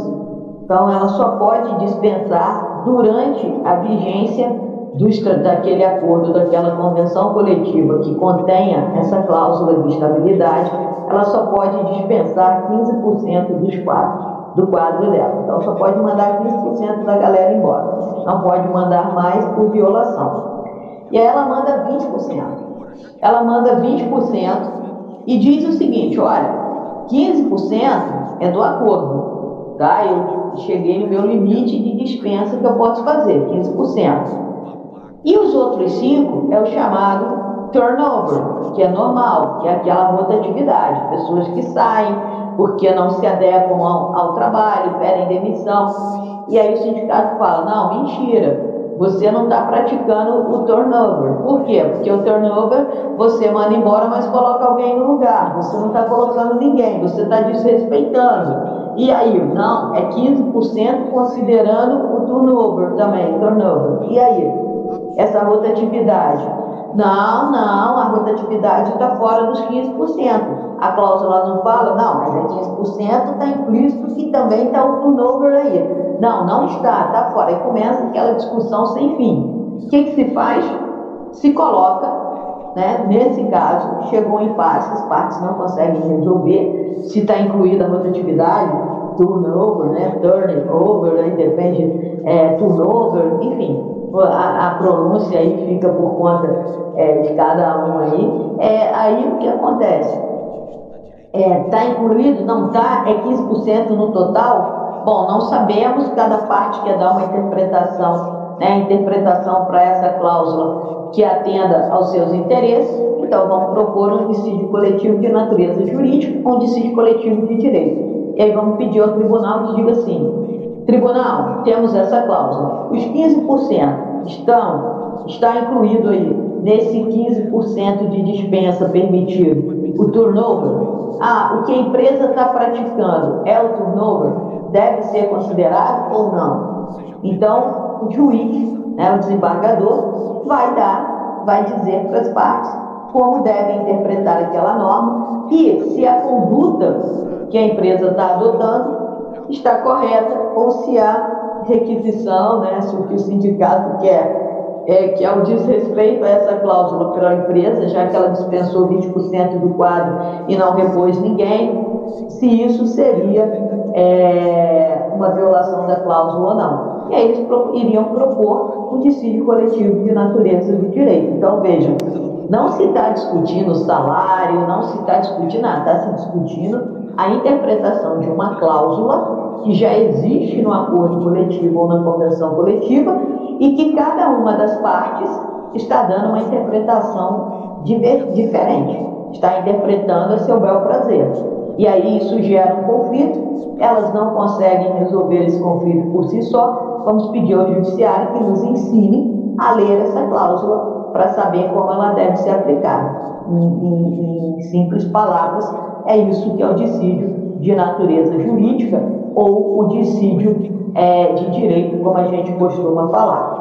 Então, ela só pode dispensar durante a vigência do, daquele acordo, daquela convenção coletiva que contenha essa cláusula de estabilidade, ela só pode dispensar 15% dos quadros do quadro dela. Então só pode mandar 15% da galera embora. Não pode mandar mais por violação. E aí ela manda 20%. Ela manda 20% e diz o seguinte: olha, 15% é do acordo. Tá? Eu cheguei no meu limite de dispensa que eu posso fazer, 15%. E os outros 5% é o chamado turnover, que é normal, que é aquela rotatividade, pessoas que saem, porque não se adequam ao, ao trabalho, pedem demissão. E aí o sindicato fala: não, mentira, você não está praticando o turnover. Por quê? Porque o turnover você manda embora, mas coloca alguém no lugar. Você não está colocando ninguém, você está desrespeitando. E aí, não, é 15% considerando o turnover também, turnover. E aí, essa rotatividade? Não, não, a rotatividade está fora dos 15% a cláusula não fala, não, mas é 15%, está implícito que também está o turnover aí. Não, não está, está fora. Aí começa aquela discussão sem fim. O que, que se faz? Se coloca, né, nesse caso, chegou em impasse, as partes não conseguem resolver se está incluída a rotatividade, turnover, né, turnover, aí depende, é, turnover, enfim, a, a, pronúncia aí fica por conta é, de cada um aí. É, aí o que acontece? Está é, tá incluído? Não está? É 15% no total? Bom, não sabemos, cada parte quer dar uma interpretação né, interpretação para essa cláusula que atenda aos seus interesses, então vamos propor um dissídio coletivo de natureza jurídica um dissídio coletivo de direito. E aí vamos pedir ao tribunal que diga assim, tribunal, temos essa cláusula, os 15% estão, está incluído aí nesse 15% de dispensa permitido. O turnover, ah, o que a empresa está praticando é o turnover, deve ser considerado ou não? Então, o juiz, né, o desembargador, vai dar, vai dizer para as partes como devem interpretar aquela norma e se a conduta que a empresa está adotando está correta ou se há requisição, né, se o que o sindicato quer é, que é o desrespeito a essa cláusula pela empresa, já que ela dispensou 20% do quadro e não repôs ninguém, se isso seria é, uma violação da cláusula ou não. E aí eles iriam propor um dissídio coletivo de natureza do direito. Então, vejam, não se está discutindo salário, não se está discutindo nada, está se discutindo a interpretação de uma cláusula que já existe no acordo coletivo ou na convenção coletiva e que cada uma das partes está dando uma interpretação diferente, está interpretando a seu bel prazer. E aí isso gera um conflito, elas não conseguem resolver esse conflito por si só, vamos pedir ao judiciário que nos ensine a ler essa cláusula para saber como ela deve ser aplicada. Em, em, simples palavras, é isso que é o dissídio de natureza jurídica ou o dissídio é, de direito, como a gente costuma falar.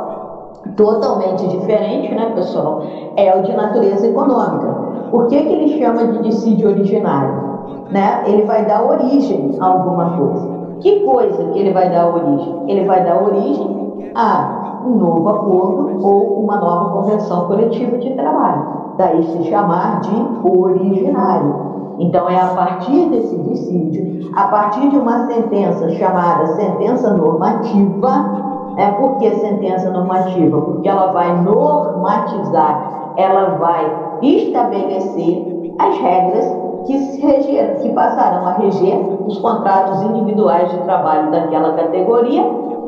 Totalmente diferente, né, pessoal? É o de natureza econômica. Por que, que ele chama de dissídio originário? Né? Ele vai dar origem a alguma coisa. Que coisa que ele vai dar origem? Ele vai dar origem a um novo acordo ou uma nova convenção coletiva de trabalho. Daí se chamar de originário. Então, é a partir desse dissídio, a partir de uma sentença chamada sentença normativa, é por que sentença normativa? Porque ela vai normatizar, ela vai estabelecer as regras que, se reger, que passarão a reger os contratos individuais de trabalho daquela categoria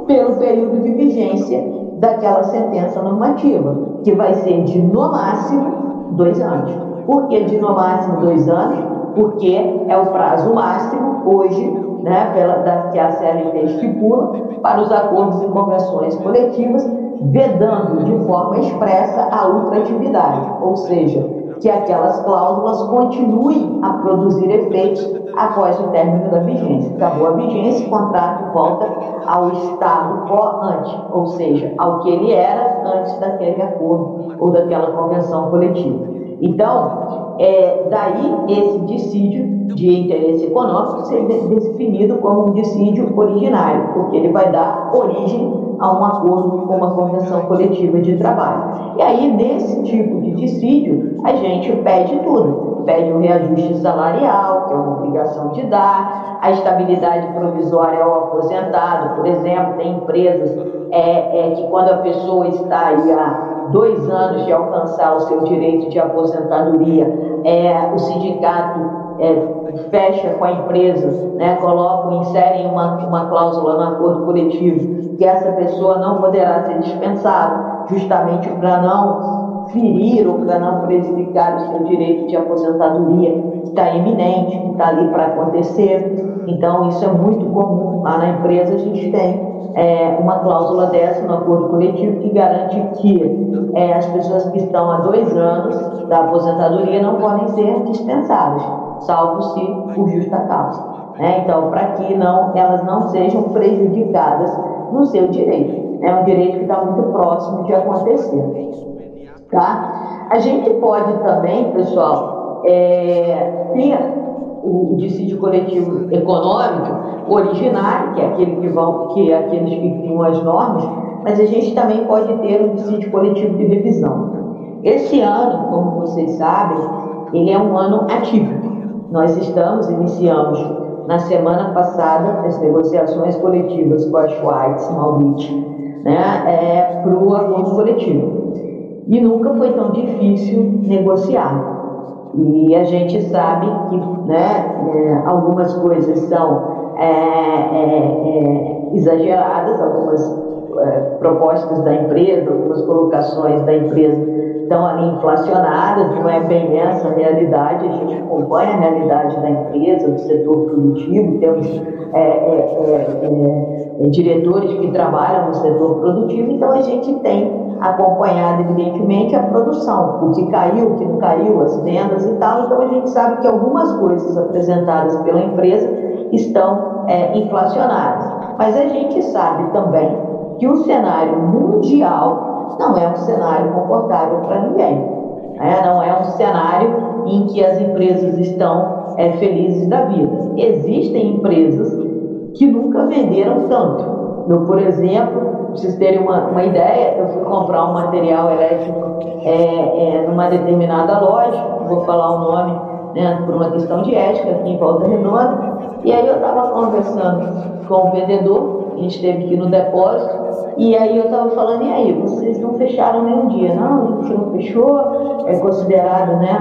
pelo período de vigência daquela sentença normativa, que vai ser de no máximo dois anos. Por que de no máximo dois anos? porque é o prazo máximo hoje, né, pela, da, que a CLT estipula para os acordos e convenções coletivas, vedando de forma expressa a ultratividade, ou seja, que aquelas cláusulas continuem a produzir efeitos após o término da vigência. Acabou a vigência, o contrato volta ao estado ante, ou seja, ao que ele era antes daquele acordo ou daquela convenção coletiva. Então, é, daí esse dissídio de interesse econômico ser definido como um dissídio originário, porque ele vai dar origem a um acordo com uma convenção coletiva de trabalho. E aí, nesse tipo de dissídio, a gente pede tudo. Pede o reajuste salarial, que é uma obrigação de dar, a estabilidade provisória ao aposentado, por exemplo, tem empresas é, é, que quando a pessoa está aí há dois anos de alcançar o seu direito de aposentadoria, é, o sindicato é, fecha com a empresa, né, inserem uma, uma cláusula no acordo coletivo que essa pessoa não poderá ser dispensada, justamente para não ferir ou para não prejudicar o seu direito de aposentadoria que está iminente, que está ali para acontecer. Então, isso é muito comum. Lá na empresa a gente tem é, uma cláusula dessa no acordo coletivo que garante que é, as pessoas que estão há dois anos da aposentadoria não podem ser dispensadas, salvo se por justa causa. Né? Então, para que não, elas não sejam prejudicadas no seu direito. É um direito que está muito próximo de acontecer. Tá? A gente pode também, pessoal, é, ter o dissídio coletivo econômico originário, que é aquele que vão, que é aqueles que criam as normas, mas a gente também pode ter um dissídio coletivo de revisão. Esse ano, como vocês sabem, ele é um ano atípico. Nós estamos, iniciamos na semana passada as negociações coletivas com a Schweiz, Maurício, né, é, para o acordo coletivo. E nunca foi tão difícil negociar. E a gente sabe que né, é, algumas coisas são é, é, é exageradas, algumas é, propostas da empresa, algumas colocações da empresa estão ali inflacionadas, não é bem essa a realidade, a gente acompanha a realidade da empresa, do setor produtivo, temos é, é, é, é diretores que trabalham no setor produtivo, então a gente tem acompanhado, evidentemente, a produção, o que caiu, o que não caiu, as vendas e tal, então a gente sabe que algumas coisas apresentadas pela empresa estão é, inflacionadas. Mas a gente sabe também que o cenário mundial não é um cenário confortável para ninguém. Né? Não é um cenário em que as empresas estão é, felizes da vida. Existem empresas que nunca venderam tanto. Eu, por exemplo, para vocês terem uma, uma, ideia, eu fui comprar um material elétrico é, é, numa determinada loja, vou falar o nome né, por uma questão de ética aqui em Volta Redonda, e aí eu estava conversando com o vendedor, a gente esteve aqui no depósito, e aí eu estava falando, e aí, vocês não fecharam nenhum dia? Não, a gente não fechou, é considerado, né,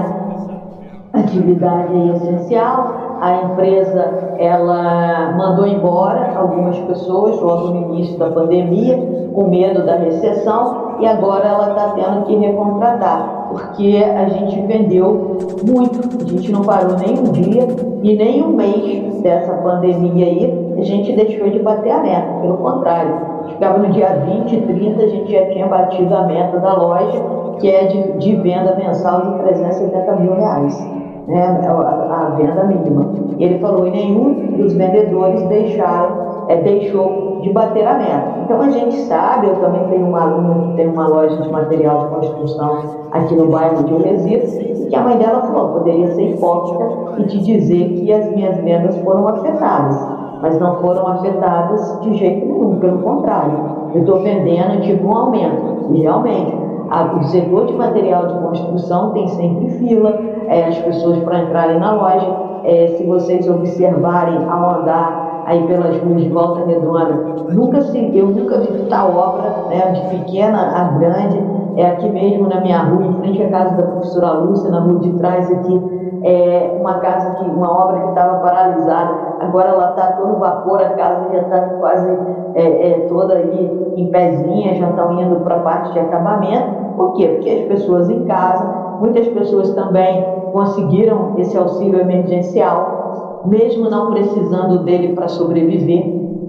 atividade essencial. A empresa, ela mandou embora algumas pessoas logo no início da pandemia, com medo da recessão, e agora ela está tendo que recontratar, porque a gente vendeu muito, a gente não parou nem um dia e nem um mês dessa pandemia aí, a gente deixou de bater a meta, pelo contrário, Ficava no dia 20 e 30, a gente já tinha batido a meta da loja, que é de, de venda mensal de 370 mil reais. Né, a, a venda mínima. E ele falou, e nenhum dos vendedores deixaram, é, deixou de bater a meta. Então a gente sabe, eu também tenho uma aluna que tem uma loja de material de construção aqui no bairro de Oresias, que a mãe dela falou, poderia ser hipócrita e te dizer que as minhas vendas foram afetadas mas não foram afetadas de jeito nenhum, pelo contrário. Eu estou vendendo, tive um aumento. E realmente, a, o setor de material de construção tem sempre fila, é, as pessoas para entrarem na loja. É, se vocês observarem ao andar aí pelas ruas de Volta Redonda, nunca se, eu nunca vi tal obra, né, de pequena a grande, é aqui mesmo na minha rua, em frente à casa da professora Lúcia, na rua de trás aqui, é uma casa que, uma obra que estava paralisada, agora ela está todo vapor, a casa já está quase é, é, toda aí em pezinha, já estão indo para a parte de acabamento. Por quê? Porque as pessoas em casa, muitas pessoas também conseguiram esse auxílio emergencial, mesmo não precisando dele para sobreviver,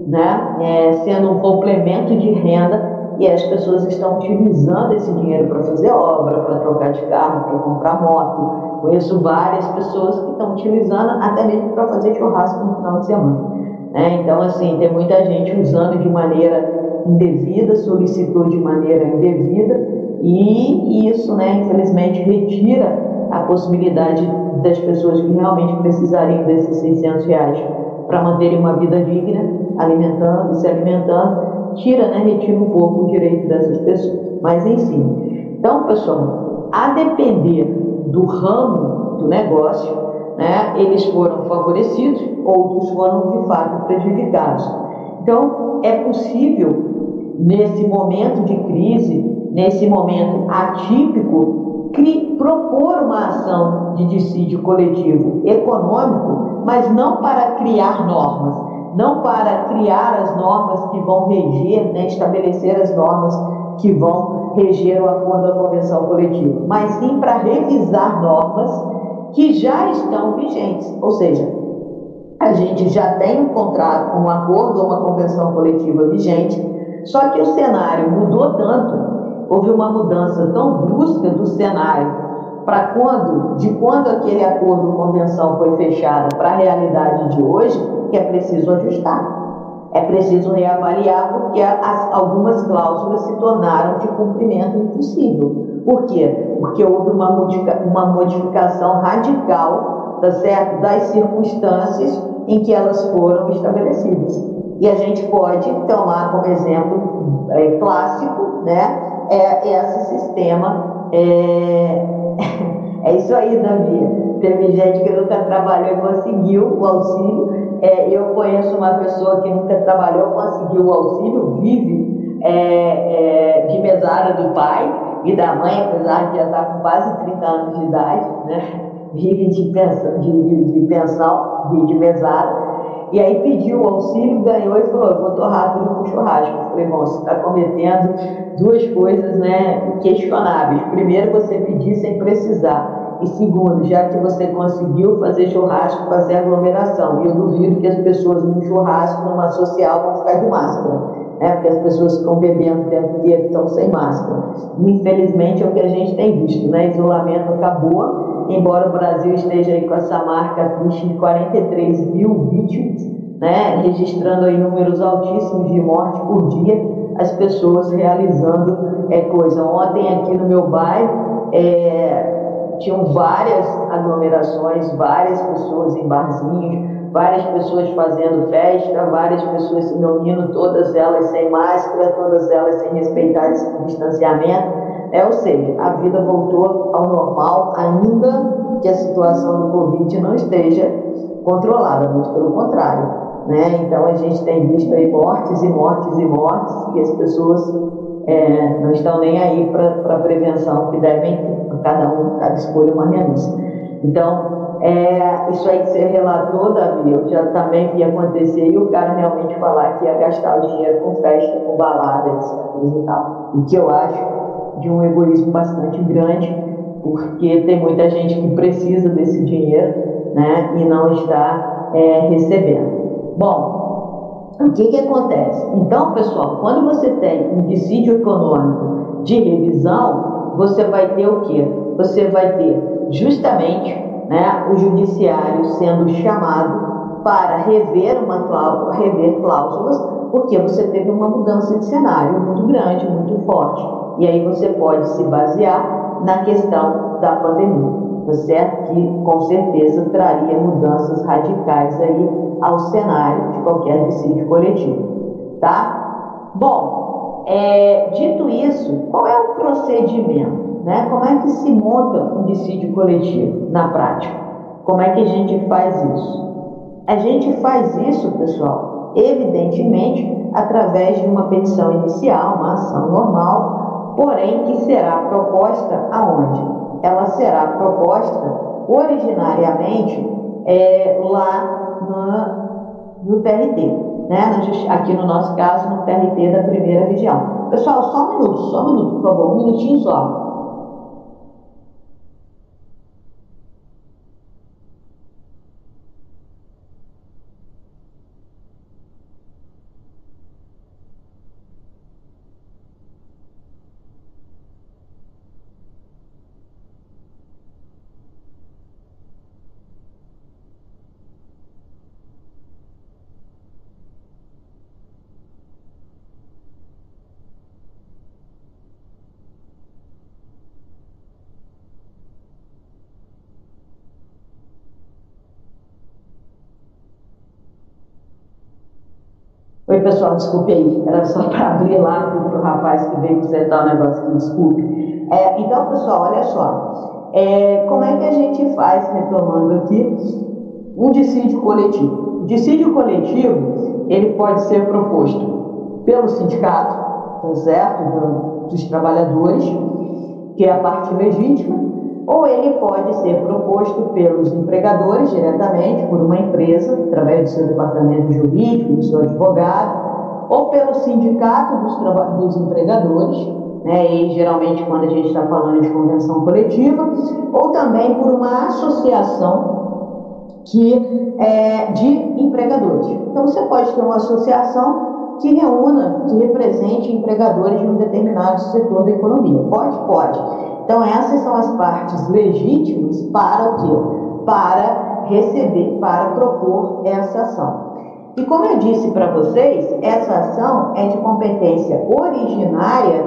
né? É, sendo um complemento de renda e as pessoas estão utilizando esse dinheiro para fazer obra, para trocar de carro, para comprar moto, Conheço várias pessoas que estão utilizando até mesmo para fazer churrasco no final de semana. Né? Então, assim, tem muita gente usando de maneira indevida, solicitou de maneira indevida, e isso, né, infelizmente, retira a possibilidade das pessoas que realmente precisariam desses 600 reais para manterem uma vida digna, alimentando, se alimentando, tira, né, retira um pouco o direito dessas pessoas. Mas, enfim. Então, pessoal, a depender do ramo do negócio, né, eles foram favorecidos, outros foram de fato prejudicados. Então, é possível, nesse momento de crise, nesse momento atípico, cri, propor uma ação de dissídio coletivo econômico, mas não para criar normas, não para criar as normas que vão reger, né, estabelecer as normas que vão reger o acordo da convenção coletiva, mas sim para revisar normas que já estão vigentes. Ou seja, a gente já tem um contrato, um acordo ou uma convenção coletiva vigente, só que o cenário mudou tanto, houve uma mudança tão brusca do cenário para quando, de quando aquele acordo convenção foi fechada para a realidade de hoje, que é preciso ajustar é preciso reavaliar porque as, algumas cláusulas se tornaram de cumprimento impossível. Por quê? Porque houve uma, modifica, uma modificação radical tá certo? das circunstâncias em que elas foram estabelecidas. E a gente pode tomar como exemplo é, clássico né, é, esse sistema. É, [LAUGHS] é isso aí, Davi. Teve gente que nunca trabalhou e conseguiu o auxílio, é, eu conheço uma pessoa que nunca trabalhou, conseguiu o auxílio, vive é, é, de mesada do pai e da mãe, apesar de já estar com quase 30 anos de idade, né? vive de pensão, de, de, de pensão, de, de mesada. E aí pediu o auxílio, ganhou e falou, vou torrar tudo com churrasco. Eu falei, bom, você está cometendo duas coisas né, questionáveis. Primeiro, você pedir sem precisar. E segundo, já que você conseguiu fazer churrasco, fazer aglomeração. E eu duvido que as pessoas no churrasco, numa social, vão ficar de máscara né? porque as pessoas ficam bebendo o tempo inteiro estão sem máscara. infelizmente é o que a gente tem visto, né? Isolamento acabou, embora o Brasil esteja aí com essa marca de 43 mil vítimas, né? Registrando aí números altíssimos de morte por dia, as pessoas realizando é, coisa. Ontem aqui no meu bairro, é, tinham várias aglomerações, várias pessoas em barzinhos, várias pessoas fazendo festa, várias pessoas se reunindo, todas elas sem máscara, todas elas sem respeitar o distanciamento. É, ou seja, a vida voltou ao normal, ainda que a situação do Covid não esteja controlada, muito pelo contrário. Né? Então a gente tem visto aí mortes e mortes e mortes, e as pessoas é, não estão nem aí para a prevenção que devem, cada um, cada escolha uma renúncia. Então, é, isso aí que você relatou, Davi, eu já também vi acontecer e o cara realmente falar que ia gastar o dinheiro com festa, com balada, etc. E, tal. e que eu acho de um egoísmo bastante grande, porque tem muita gente que precisa desse dinheiro né, e não está é, recebendo. Bom, o que, que acontece? Então, pessoal, quando você tem um dissídio econômico de revisão, você vai ter o quê? Você vai ter justamente né, o judiciário sendo chamado para rever uma cláusula, rever cláusulas, porque você teve uma mudança de cenário muito grande, muito forte. E aí você pode se basear na questão da pandemia, tá certo? Que com certeza traria mudanças radicais aí ao cenário de qualquer dissídio coletivo, tá? Bom, é, dito isso, qual é o procedimento? Né? Como é que se monta um dissídio coletivo na prática? Como é que a gente faz isso? A gente faz isso, pessoal, evidentemente, através de uma petição inicial, uma ação normal, porém que será proposta aonde? Ela será proposta originariamente é, lá no, no TRT, né? aqui no nosso caso, no TRT da primeira região. Pessoal, só um minuto, só um minuto, por favor, um minutinho só. Pessoal, desculpe aí, era só [LAUGHS] para abrir lá para o rapaz que veio consertar o negócio aqui, desculpe. É, então, pessoal, olha só, é, como é que a gente faz, retomando aqui, um dissídio coletivo? O dissídio coletivo, ele pode ser proposto pelo sindicato, tá certo, dos trabalhadores, que é a parte legítima, ou ele pode ser proposto pelos empregadores diretamente, por uma empresa, através do seu departamento jurídico, do seu advogado, ou pelo sindicato dos, dos empregadores, né, e geralmente quando a gente está falando de convenção coletiva, ou também por uma associação que é de empregadores. Então você pode ter uma associação que reúna, que represente empregadores de um determinado setor da economia. Pode? Pode. Então, essas são as partes legítimas para o quê? Para receber, para propor essa ação. E como eu disse para vocês, essa ação é de competência originária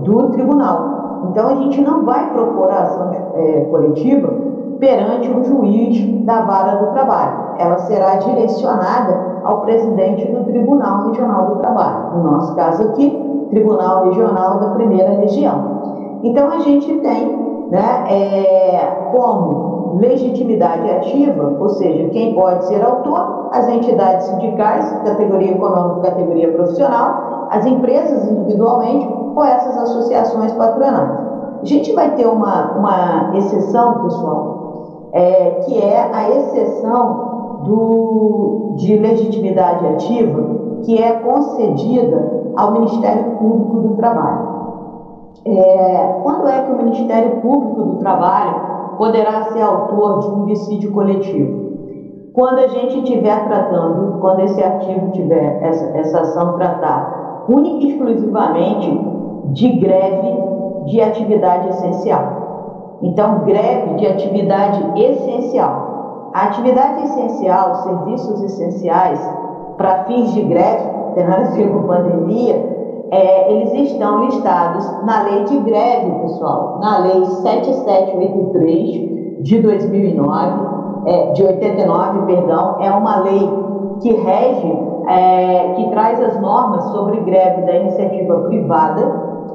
do tribunal. Então, a gente não vai propor a ação é, coletiva perante um juiz da vara do trabalho. Ela será direcionada ao presidente do Tribunal Regional do Trabalho. No nosso caso aqui, Tribunal Regional da Primeira Região. Então a gente tem né, é, como legitimidade ativa, ou seja, quem pode ser autor, as entidades sindicais, categoria econômica, categoria profissional, as empresas individualmente ou essas associações patronais. A gente vai ter uma, uma exceção, pessoal, é, que é a exceção do, de legitimidade ativa que é concedida ao Ministério Público do Trabalho. É, quando é que o Ministério Público do Trabalho poderá ser autor de um dissídio coletivo? Quando a gente estiver tratando, quando esse artigo tiver, essa, essa ação tratar única e exclusivamente de greve de atividade essencial. Então, greve de atividade essencial. A atividade essencial, serviços essenciais, para fins de greve, tendo a ver com pandemia, é, eles estão listados na lei de greve, pessoal, na lei 7783 de 2009, é, de 89, perdão, é uma lei que rege, é, que traz as normas sobre greve da iniciativa privada,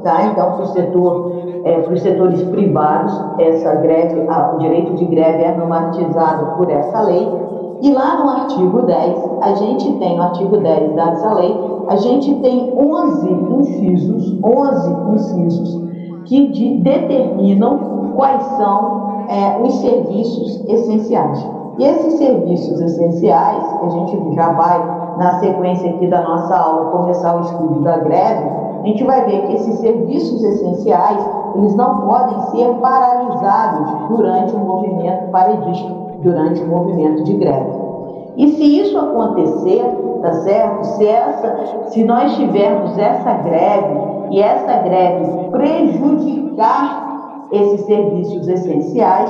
tá? Então, para setor, é, para os setores privados, essa greve, a, o direito de greve é normatizado por essa lei. E lá no artigo 10, a gente tem, no artigo 10 dessa lei, a gente tem 11 incisos, 11 incisos que de, determinam quais são é, os serviços essenciais. E esses serviços essenciais, a gente já vai, na sequência aqui da nossa aula, começar o estudo da greve, a gente vai ver que esses serviços essenciais, eles não podem ser paralisados durante o movimento paredista, durante o movimento de greve. E se isso acontecer, tá certo? Se, essa, se nós tivermos essa greve e essa greve prejudicar esses serviços essenciais,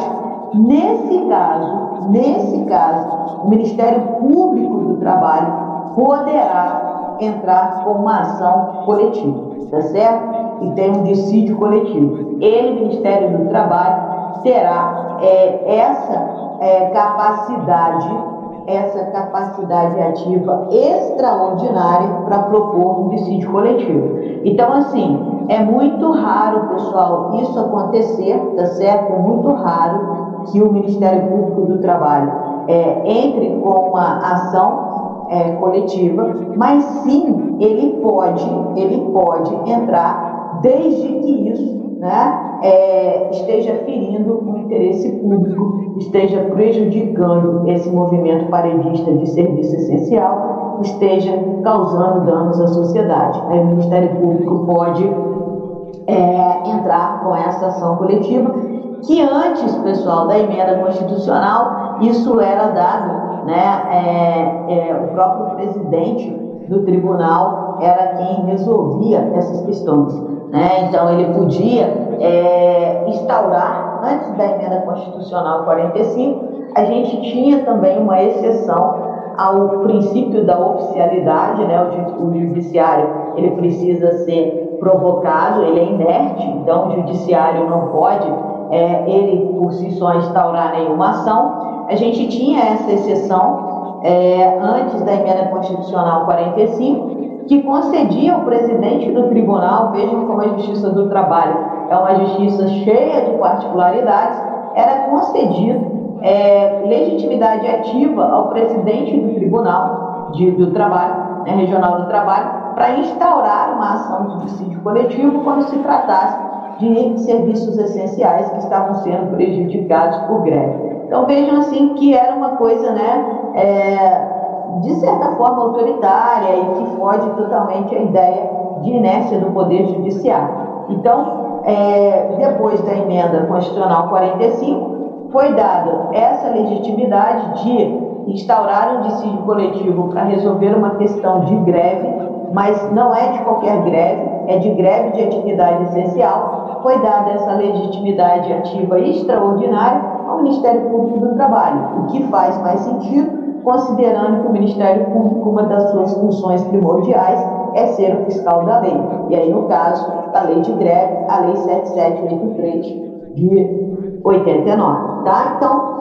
nesse caso, nesse caso, o Ministério Público do Trabalho poderá entrar com uma ação coletiva, tá certo? E tem um dissídio coletivo. Ele, Ministério do Trabalho, terá é, essa é, capacidade essa capacidade ativa extraordinária para propor um dissídio coletivo. Então, assim, é muito raro, pessoal, isso acontecer, tá certo? É muito raro que o Ministério Público do Trabalho é, entre com uma ação é, coletiva, mas sim ele pode, ele pode entrar desde que isso né, é, esteja ferindo o interesse público, esteja prejudicando esse movimento paredista de serviço essencial, esteja causando danos à sociedade. Aí o Ministério Público pode é, entrar com essa ação coletiva, que antes, pessoal, da emenda constitucional, isso era dado, né, é, é o próprio presidente do tribunal era quem resolvia essas questões. Né? Então, ele podia é, instaurar, antes da emenda constitucional 45, a gente tinha também uma exceção ao princípio da oficialidade, né? o, o judiciário ele precisa ser provocado, ele é inerte, então o judiciário não pode, é, ele por si só, instaurar nenhuma ação. A gente tinha essa exceção é, antes da emenda constitucional 45, que concedia ao presidente do tribunal, vejam como a Justiça do Trabalho é uma justiça cheia de particularidades, era concedido é, legitimidade ativa ao presidente do tribunal de, do trabalho, né, regional do trabalho, para instaurar uma ação de dissídio coletivo quando se tratasse de serviços essenciais que estavam sendo prejudicados por greve. Então vejam assim que era uma coisa, né, é, de certa forma, autoritária e que foge totalmente a ideia de inércia do Poder Judiciário. Então, é, depois da emenda constitucional 45, foi dada essa legitimidade de instaurar um dissídio coletivo para resolver uma questão de greve, mas não é de qualquer greve, é de greve de atividade essencial. Foi dada essa legitimidade ativa extraordinária ao Ministério Público do Trabalho, o que faz mais sentido considerando que o Ministério Público, uma das suas funções primordiais, é ser o fiscal da lei. E aí, no caso da lei de greve, a lei 7783 de 89. Tá? Então,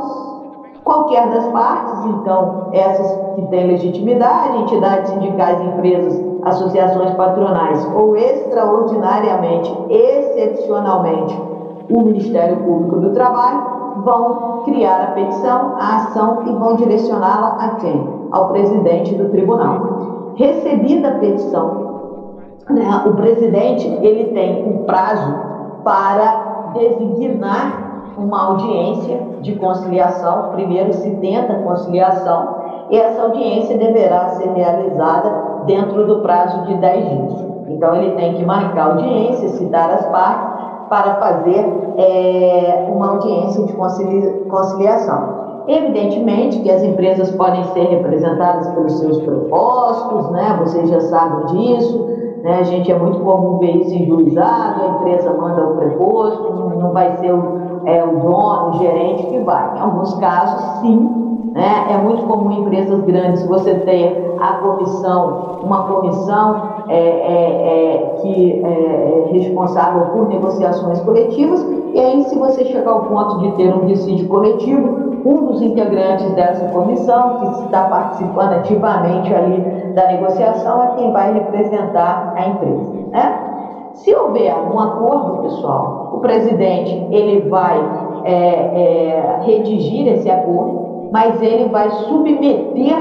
qualquer das partes, então, essas que têm legitimidade, entidades sindicais, empresas, associações patronais ou extraordinariamente, excepcionalmente, o Ministério Público do Trabalho, vão criar a petição, a ação e vão direcioná-la a quem? Ao presidente do tribunal. Recebida a petição, né, o presidente ele tem um prazo para designar uma audiência de conciliação. Primeiro se tenta conciliação e essa audiência deverá ser realizada dentro do prazo de 10 dias. Então, ele tem que marcar audiência, citar as partes, para fazer é, uma audiência de conciliação. Evidentemente que as empresas podem ser representadas pelos seus propostos, né? vocês já sabem disso, né? a gente é muito comum ver isso em juizado, a empresa manda o preposto, não vai ser o, é, o dono, o gerente que vai. Em alguns casos, sim, né? é muito comum em empresas grandes você ter a comissão, uma comissão é, é, é, que é, é responsável por negociações coletivas, e aí, se você chegar ao ponto de ter um dissídio coletivo, um dos integrantes dessa comissão, que está participando ativamente ali da negociação, é quem vai representar a empresa. Né? Se houver um acordo, pessoal, o presidente ele vai é, é, redigir esse acordo, mas ele vai submeter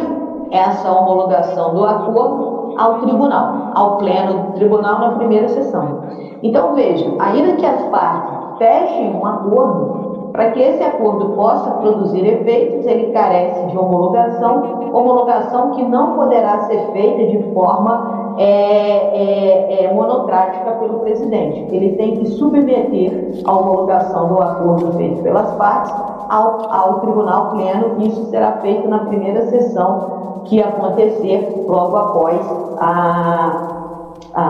essa homologação do acordo ao tribunal, ao pleno do tribunal na primeira sessão. Então vejam, ainda que as partes fechem um acordo, para que esse acordo possa produzir efeitos, ele carece de homologação, homologação que não poderá ser feita de forma é, é, é, monocrática pelo presidente. Ele tem que submeter a homologação do acordo feito pelas partes ao, ao tribunal pleno. Isso será feito na primeira sessão que acontecer logo após a, a,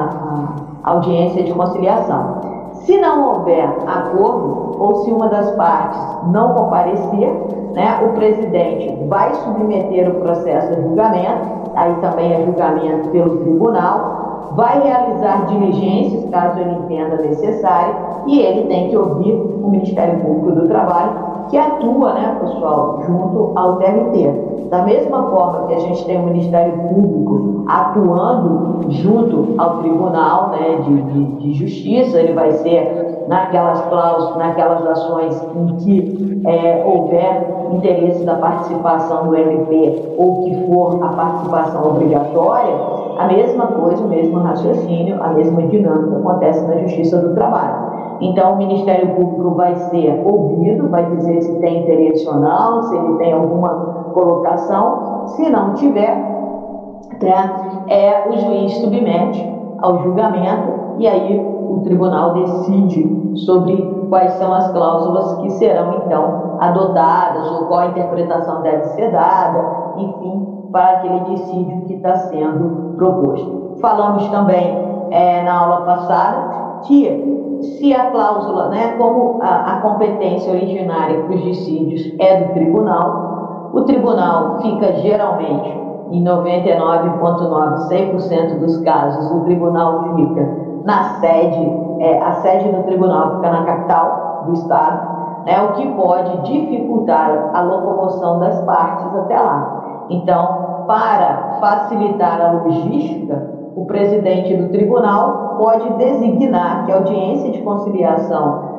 a audiência de conciliação. Se não houver acordo, ou se uma das partes não comparecer, né, o presidente vai submeter o processo a julgamento, aí também é julgamento pelo tribunal, vai realizar diligências, caso ele entenda necessário, e ele tem que ouvir o Ministério Público do Trabalho que atua, né, pessoal, junto ao TRT. Da mesma forma que a gente tem o Ministério Público atuando junto ao Tribunal né, de, de, de Justiça, ele vai ser naquelas cláusulas, naquelas ações em que é, houver interesse da participação do MP ou que for a participação obrigatória, a mesma coisa, o mesmo raciocínio, a mesma dinâmica acontece na Justiça do Trabalho. Então, o Ministério Público vai ser ouvido, vai dizer se tem interesse ou não, se ele tem alguma colocação. Se não tiver, né, é, o juiz submete ao julgamento e aí o tribunal decide sobre quais são as cláusulas que serão então adotadas ou qual interpretação deve ser dada, enfim, para aquele dissídio que está sendo proposto. Falamos também é, na aula passada se a cláusula, né, como a, a competência originária para os dissídios é do tribunal, o tribunal fica geralmente, em 99,9%, 100% dos casos, o tribunal fica na sede, é, a sede do tribunal fica na capital do estado, né, o que pode dificultar a locomoção das partes até lá. Então, para facilitar a logística, o presidente do tribunal pode designar que a audiência de conciliação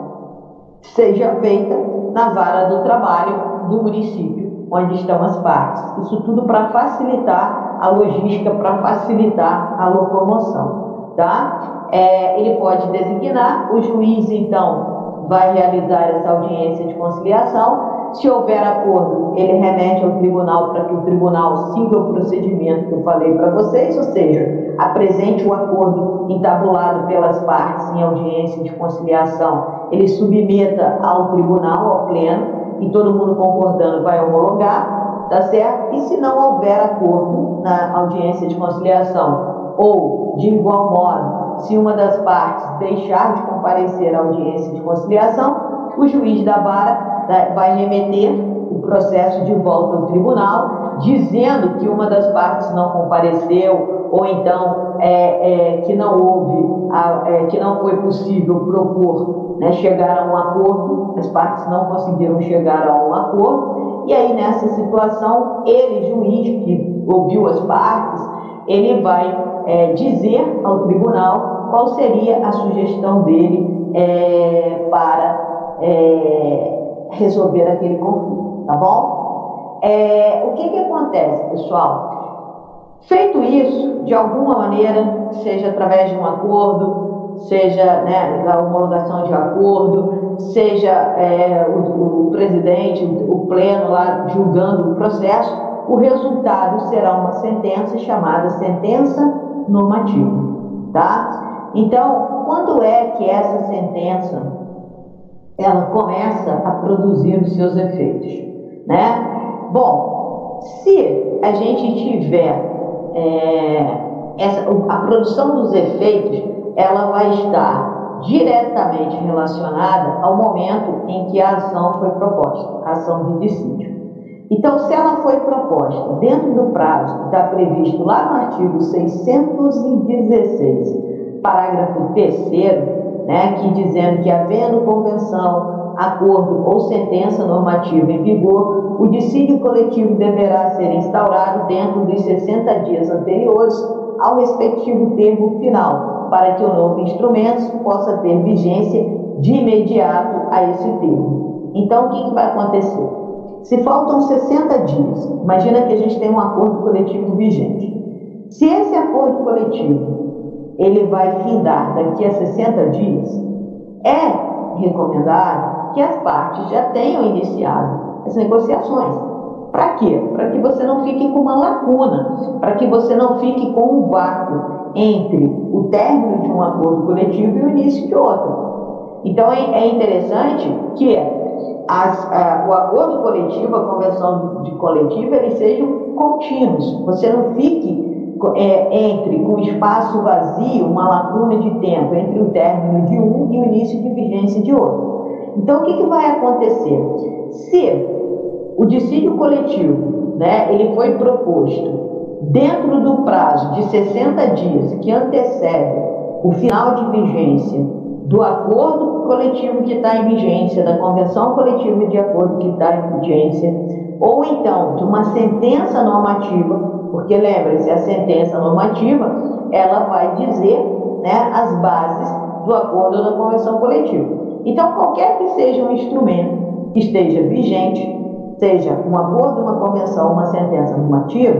seja feita na vara do trabalho do município onde estão as partes. Isso tudo para facilitar a logística, para facilitar a locomoção, tá? É, ele pode designar, o juiz então vai realizar essa audiência de conciliação se houver acordo, ele remete ao tribunal para que o tribunal siga o procedimento que eu falei para vocês, ou seja, apresente o acordo entabulado pelas partes em audiência de conciliação, ele submeta ao tribunal, ao pleno, e todo mundo concordando vai homologar, tá certo? E se não houver acordo na audiência de conciliação, ou de igual modo, se uma das partes deixar de comparecer à audiência de conciliação, o juiz da vara né, vai remeter o processo de volta ao tribunal, dizendo que uma das partes não compareceu, ou então é, é, que não houve, a, é, que não foi possível propor, né, chegar a um acordo, as partes não conseguiram chegar a um acordo, e aí nessa situação, ele, juiz que ouviu as partes, ele vai é, dizer ao tribunal qual seria a sugestão dele é, para é, resolver aquele conflito, tá bom? É, o que, que acontece, pessoal? Feito isso, de alguma maneira, seja através de um acordo, seja né, da homologação de acordo, seja é, o, o, presidente, o pleno lá julgando o processo, o resultado será uma sentença chamada sentença normativa, tá? Então, quando é que essa sentença ela começa a produzir os seus efeitos, né? Bom, se a gente tiver é, essa, a produção dos efeitos, ela vai estar diretamente relacionada ao momento em que a ação foi proposta, a ação de dissídio. Então, se ela foi proposta dentro do prazo que está previsto lá no artigo 616, parágrafo 3 né, que dizendo que havendo convenção, acordo ou sentença normativa em vigor, o dissídio coletivo deverá ser instaurado dentro dos 60 dias anteriores ao respectivo termo final, para que o novo instrumento possa ter vigência de imediato a esse termo. Então, o que, que vai acontecer? Se faltam 60 dias, imagina que a gente tem um acordo coletivo vigente. Se esse acordo coletivo ele vai findar daqui a 60 dias, é recomendado que as partes já tenham iniciado as negociações. Para quê? Para que você não fique com uma lacuna, para que você não fique com um vácuo entre o término de um acordo coletivo e o início de outro. Então é, é interessante que as, a, o acordo coletivo, a convenção de coletiva, eles sejam contínuos. Você não fique é, entre com espaço vazio, uma lacuna de tempo entre o término de um e o início de vigência de outro. Então, o que, que vai acontecer? Se o dissídio coletivo né, ele foi proposto dentro do prazo de 60 dias que antecede o final de vigência do acordo coletivo que está em vigência, da convenção coletiva de acordo que está em vigência, ou então de uma sentença normativa porque lembre-se, a sentença normativa, ela vai dizer né, as bases do acordo da convenção coletiva. Então, qualquer que seja um instrumento que esteja vigente, seja um acordo, uma convenção, uma sentença normativa,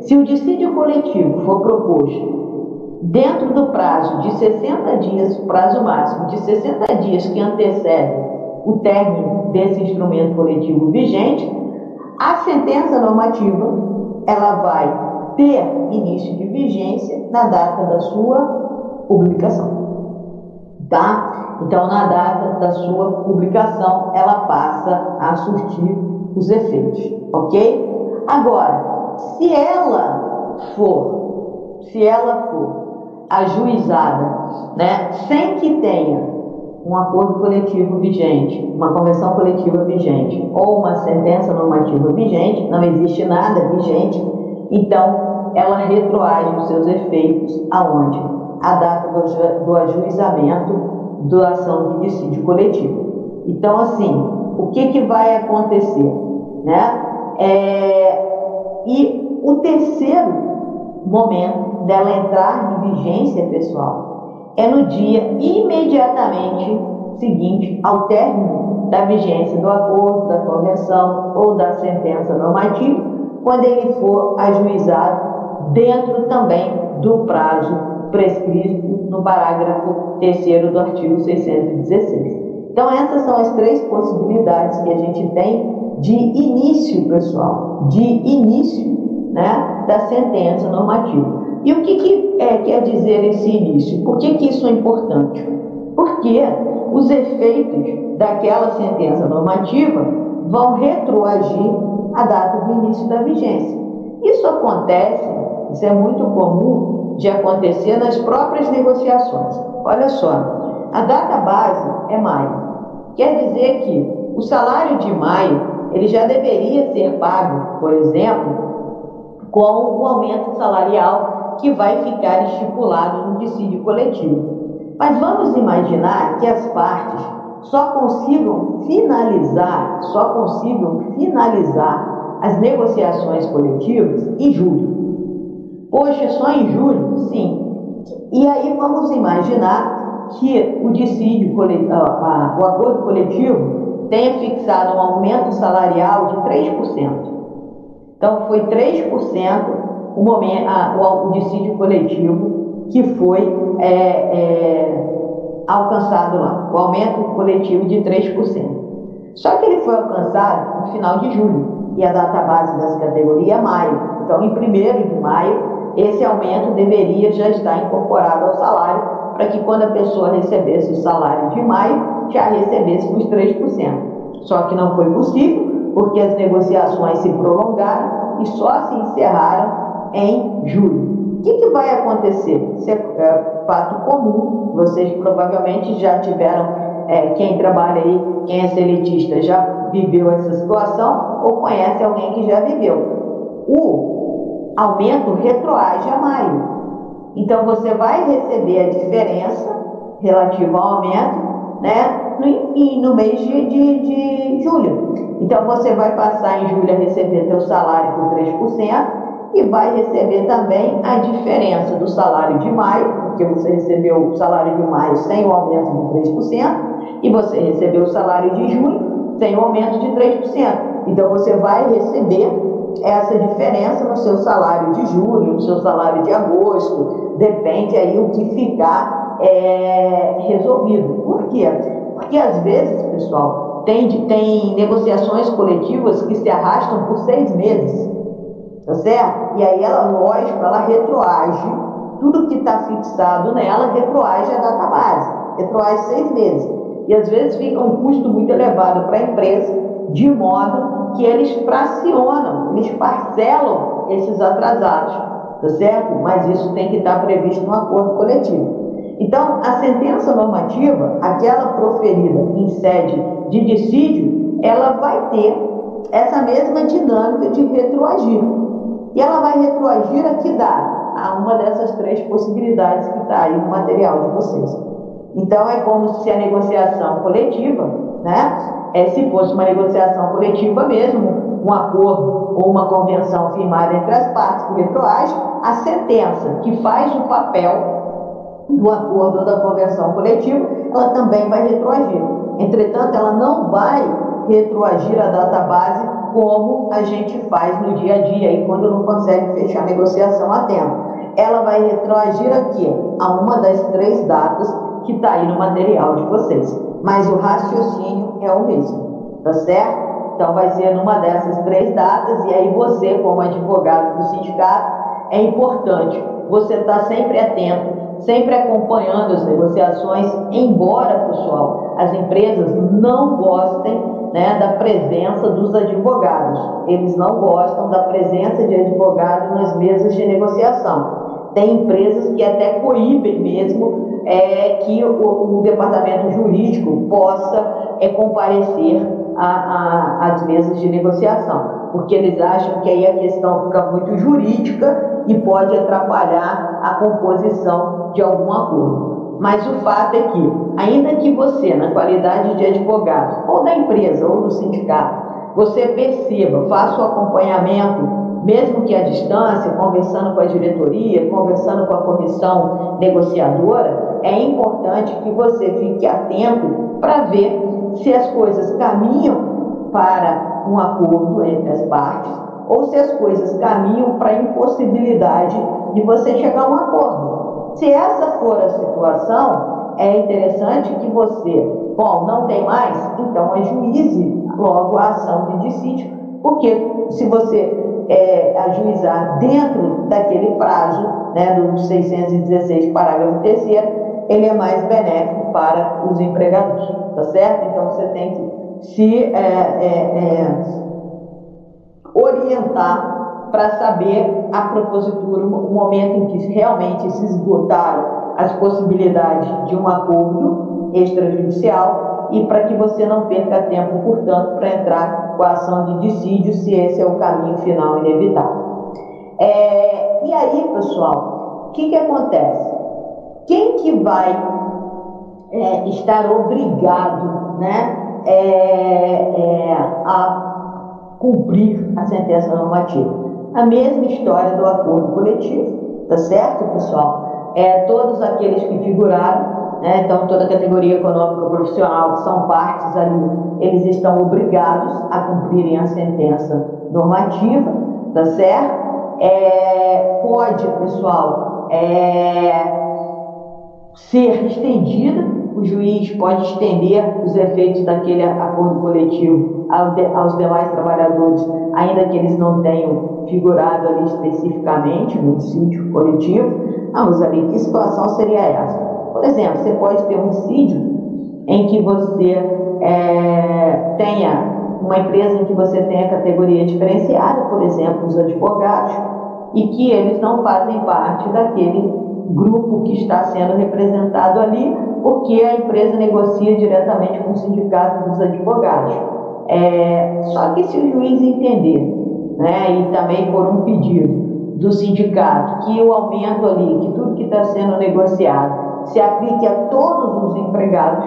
se o dissídio coletivo for proposto dentro do prazo de 60 dias, prazo máximo de 60 dias que antecede o término desse instrumento coletivo vigente, a sentença normativa ela vai ter início de vigência na data da sua publicação. Tá? Então, na data da sua publicação, ela passa a surtir os efeitos, ok? Agora, se ela for, se ela for ajuizada, né, sem que tenha um acordo coletivo vigente, uma convenção coletiva vigente ou uma sentença normativa vigente, não existe nada vigente, então ela retroage os seus efeitos aonde? A data do, do ajuizamento da ação de dissídio coletivo. Então, assim, o que, que vai acontecer? Né? É, e o terceiro momento dela entrar em vigência, pessoal, é no dia imediatamente seguinte ao término da vigência do acordo, da convenção ou da sentença normativa, quando ele for ajuizado dentro também do prazo prescrito no parágrafo 3 do artigo 616. Então, essas são as três possibilidades que a gente tem de início, pessoal, de início né, da sentença normativa. E o que, que é, quer dizer esse início? Por que, que isso é importante? Porque os efeitos daquela sentença normativa vão retroagir a data do início da vigência. Isso acontece, isso é muito comum de acontecer nas próprias negociações. Olha só, a data base é maio. Quer dizer que o salário de maio ele já deveria ser pago, por exemplo, com o aumento salarial que vai ficar estipulado no dissídio coletivo. Mas vamos imaginar que as partes só consigam finalizar, só consigam finalizar as negociações coletivas em julho. Poxa, só em julho? Sim. E aí vamos imaginar que o dissídio o acordo coletivo tenha fixado um aumento salarial de 3%. Então foi 3% o, momento, a, o, dissídio coletivo que foi é, é, alcançado lá, o aumento coletivo de 3%. Só que ele foi alcançado no final de julho. e a data base dessa categoria é maio. Então, em 1 de maio, esse aumento deveria já estar incorporado ao salário, para que quando a pessoa recebesse o salário de maio, já recebesse os 3%. Só que não foi possível, porque as negociações se prolongaram e só se encerraram em julho. O que, que vai acontecer? Isso é, é fato comum, vocês provavelmente já tiveram, é, quem trabalha aí, quem é seletista, já viveu essa situação ou conhece alguém que já viveu. O aumento retroage a maio. Então você vai receber a diferença relativa ao aumento né, no, no mês de, de, de julho. Então você vai passar em julho a receber seu salário por 3% e vai receber também a diferença do salário de maio, porque você recebeu o salário de maio sem o aumento de 3%, e você recebeu o salário de junho sem o aumento de 3%. Então você vai receber essa diferença no seu salário de julho, no seu salário de agosto, depende aí o que ficar é, resolvido. Por quê? Porque às vezes, pessoal, tem, tem negociações coletivas que se arrastam por seis meses, tá certo? E aí ela, lógico, ela retroage, tudo que está fixado nela retroage a data base, retroage seis meses. E às vezes fica um custo muito elevado para a empresa, de modo que eles fracionam, eles parcelam esses atrasados, tá certo? Mas isso tem que estar previsto no acordo coletivo. Então, a sentença normativa, aquela proferida em sede de dissídio, ela vai ter essa mesma dinâmica de retroagir. E ela vai retroagir a que dá? A uma dessas três possibilidades que está aí no material de vocês. Então, é como se a negociação coletiva, né? É, se fosse uma negociação coletiva mesmo, um acordo ou uma convenção firmada entre as partes que a sentença que faz o papel do acordo da convenção coletiva, ela também vai retroagir. Entretanto, ela não vai retroagir a data base como a gente faz no dia a dia, e quando não consegue fechar a negociação a tempo. Ela vai retroagir aqui, a uma das três datas que está aí no material de vocês. Mas o raciocínio é o mesmo, tá certo? Então vai ser numa dessas três datas, e aí você, como advogado do sindicato, é importante você estar tá sempre atento sempre acompanhando as negociações, embora, pessoal, as empresas não gostem né, da presença dos advogados. Eles não gostam da presença de advogado nas mesas de negociação. Tem empresas que até coíbem mesmo é, que o, o, departamento jurídico possa é, comparecer às mesas de negociação, porque eles acham que aí a questão fica muito jurídica e pode atrapalhar a composição de algum acordo. Mas o fato é que, ainda que você, na qualidade de advogado, ou da empresa, ou do sindicato, você perceba, faça o acompanhamento, mesmo que à distância, conversando com a diretoria, conversando com a comissão negociadora, é importante que você fique atento para ver se as coisas caminham para um acordo entre as partes ou se as coisas caminham para a impossibilidade de você chegar a um acordo. Se essa for a situação, é interessante que você, bom, não tem mais, então ajuize logo a ação de dissídio, porque se você é, ajuizar dentro daquele prazo, né, do 616, parágrafo 3 ele é mais benéfico para os empregadores, tá certo? Então você tem que se é, é, é orientar para saber a propositura, o momento em que realmente se esgotaram as possibilidades de um acordo extrajudicial e para que você não perca tempo, portanto, para entrar com a ação de dissídio, se esse é o caminho final inevitável. É, e aí, pessoal, o que, que acontece? Quem que vai é, estar obrigado né, é, é a cumprir a sentença normativa. A mesma história do acordo coletivo, tá certo, pessoal? É, todos aqueles que figuraram, né, então toda a categoria econômica profissional que são partes ali, eles estão obrigados a cumprirem a sentença normativa, tá certo? É, pode, pessoal, é, ser estendida o juiz pode estender os efeitos daquele acordo coletivo aos demais trabalhadores, ainda que eles não tenham figurado ali especificamente no dissídio coletivo. Ah, Rosalie, que situação seria essa? Por exemplo, você pode ter um dissídio em que você é, tenha uma empresa em que você tenha categoria diferenciada, por exemplo, os advogados, e que eles não fazem parte daquele grupo que está sendo representado ali, porque a empresa negocia diretamente com o sindicato dos advogados. É, só que se o juiz entender, né, e também por um pedido do sindicato, que o aumento ali, que tudo que está sendo negociado, se aplique a todos os empregados,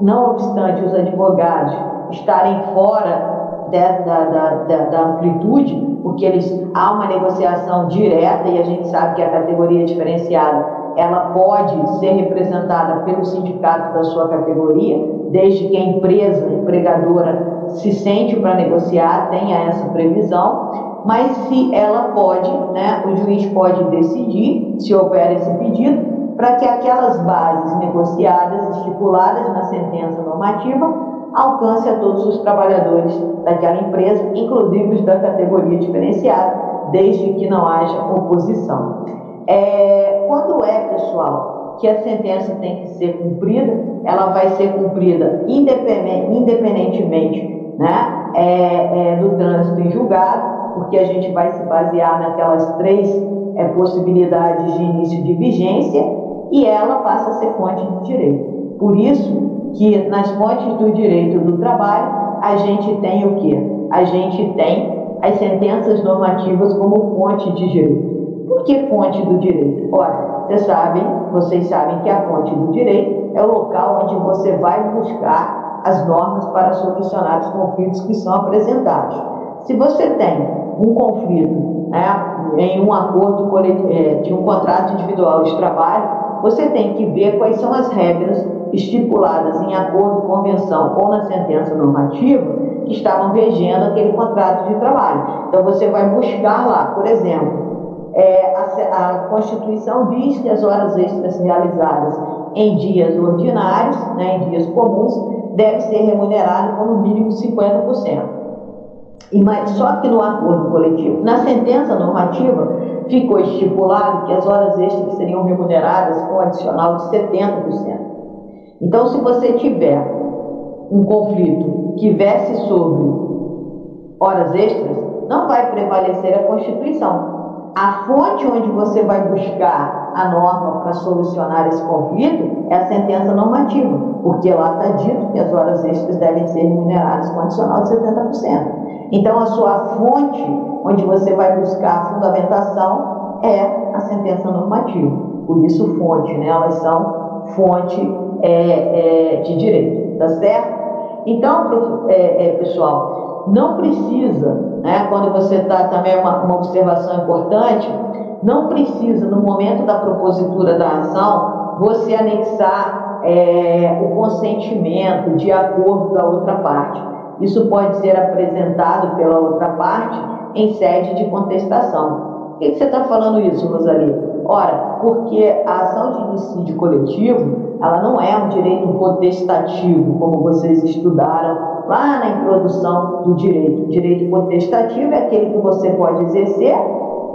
não obstante os advogados estarem fora da, da, da, da, amplitude, porque eles, há uma negociação direta e a gente sabe que a categoria diferenciada ela pode ser representada pelo sindicato da sua categoria, desde que a empresa empregadora se sente para negociar, tenha essa previsão, mas se ela pode, né, o juiz pode decidir, se houver esse pedido, para que aquelas bases negociadas, estipuladas na sentença normativa, alcance a todos os trabalhadores daquela empresa, inclusive os da categoria diferenciada, desde que não haja oposição. É, quando é, pessoal, que a sentença tem que ser cumprida, ela vai ser cumprida independentemente né, é, é, do trânsito em julgado, porque a gente vai se basear naquelas três é, possibilidades de início de vigência e ela passa a ser fonte de direito. Por isso que nas fontes do direito do trabalho a gente tem o quê? A gente tem as sentenças normativas como fonte de direito. Por que fonte do direito? Ora, vocês sabem, vocês sabem que a fonte do direito é o local onde você vai buscar as normas para solucionar os conflitos que são apresentados. Se você tem um conflito né, em um acordo é, de um contrato individual de trabalho, você tem que ver quais são as regras estipuladas em acordo, convenção ou na sentença normativa que estavam regendo aquele contrato de trabalho. Então você vai buscar lá, por exemplo, é, a, a, Constituição diz que as horas extras realizadas em dias ordinários, né, em dias comuns, deve ser remunerado com no mínimo 50%. E mais, só que no acordo coletivo, na sentença normativa, ficou estipulado que as horas extras seriam remuneradas com adicional de 70%. Então, se você tiver um conflito que verse sobre horas extras, não vai prevalecer a Constituição. A fonte onde você vai buscar a norma para solucionar esse conflito é a sentença normativa, porque lá está dito que as horas extras devem ser remuneradas com adicional de 70%. Então, a sua fonte, onde você vai buscar a fundamentação, é a sentença normativa. Por isso, fonte, né? Elas são fonte é, é, de direito, tá certo? Então, é, é, pessoal, não precisa, né? Quando você está também uma, uma observação importante, não precisa no momento da propositura da ação você anexar é, o consentimento de acordo da outra parte isso pode ser apresentado pela outra parte em sede de contestação. Por que, você está falando isso, Rosalie? Ora, porque a ação de homicídio coletivo, ela não é um direito potestativo, como vocês estudaram lá na introdução do direito. O direito potestativo é aquele que você pode exercer,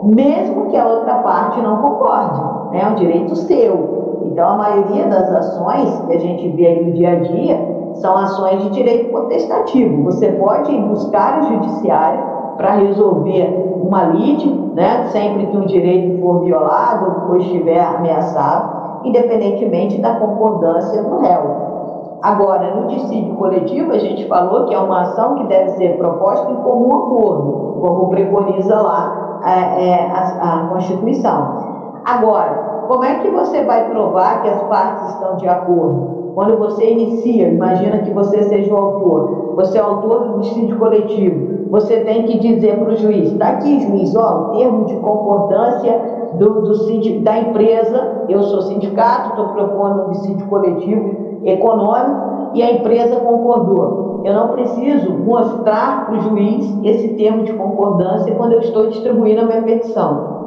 mesmo que a outra parte não concorde. Né? É um direito seu. Então, a maioria das ações que a gente vê aí no dia a dia são ações de direito potestativo. Você pode buscar o judiciário para resolver uma lide, né, sempre que um direito for violado ou estiver ameaçado, independentemente da concordância do réu. Agora, no dissídio coletivo, a gente falou que é uma ação que deve ser proposta em comum acordo, como preconiza lá é, é, a, a Constituição. Agora, como é que você vai provar que as partes estão de acordo? Quando você inicia, imagina que você seja o autor, você é autor do dissídio coletivo, você tem que dizer para o juiz, está aqui, juiz, ó, o termo de concordância do, do da empresa, eu sou sindicato, estou propondo um dissídio coletivo econômico e a empresa concordou. Eu não preciso mostrar para o juiz esse termo de concordância quando eu estou distribuindo a minha petição.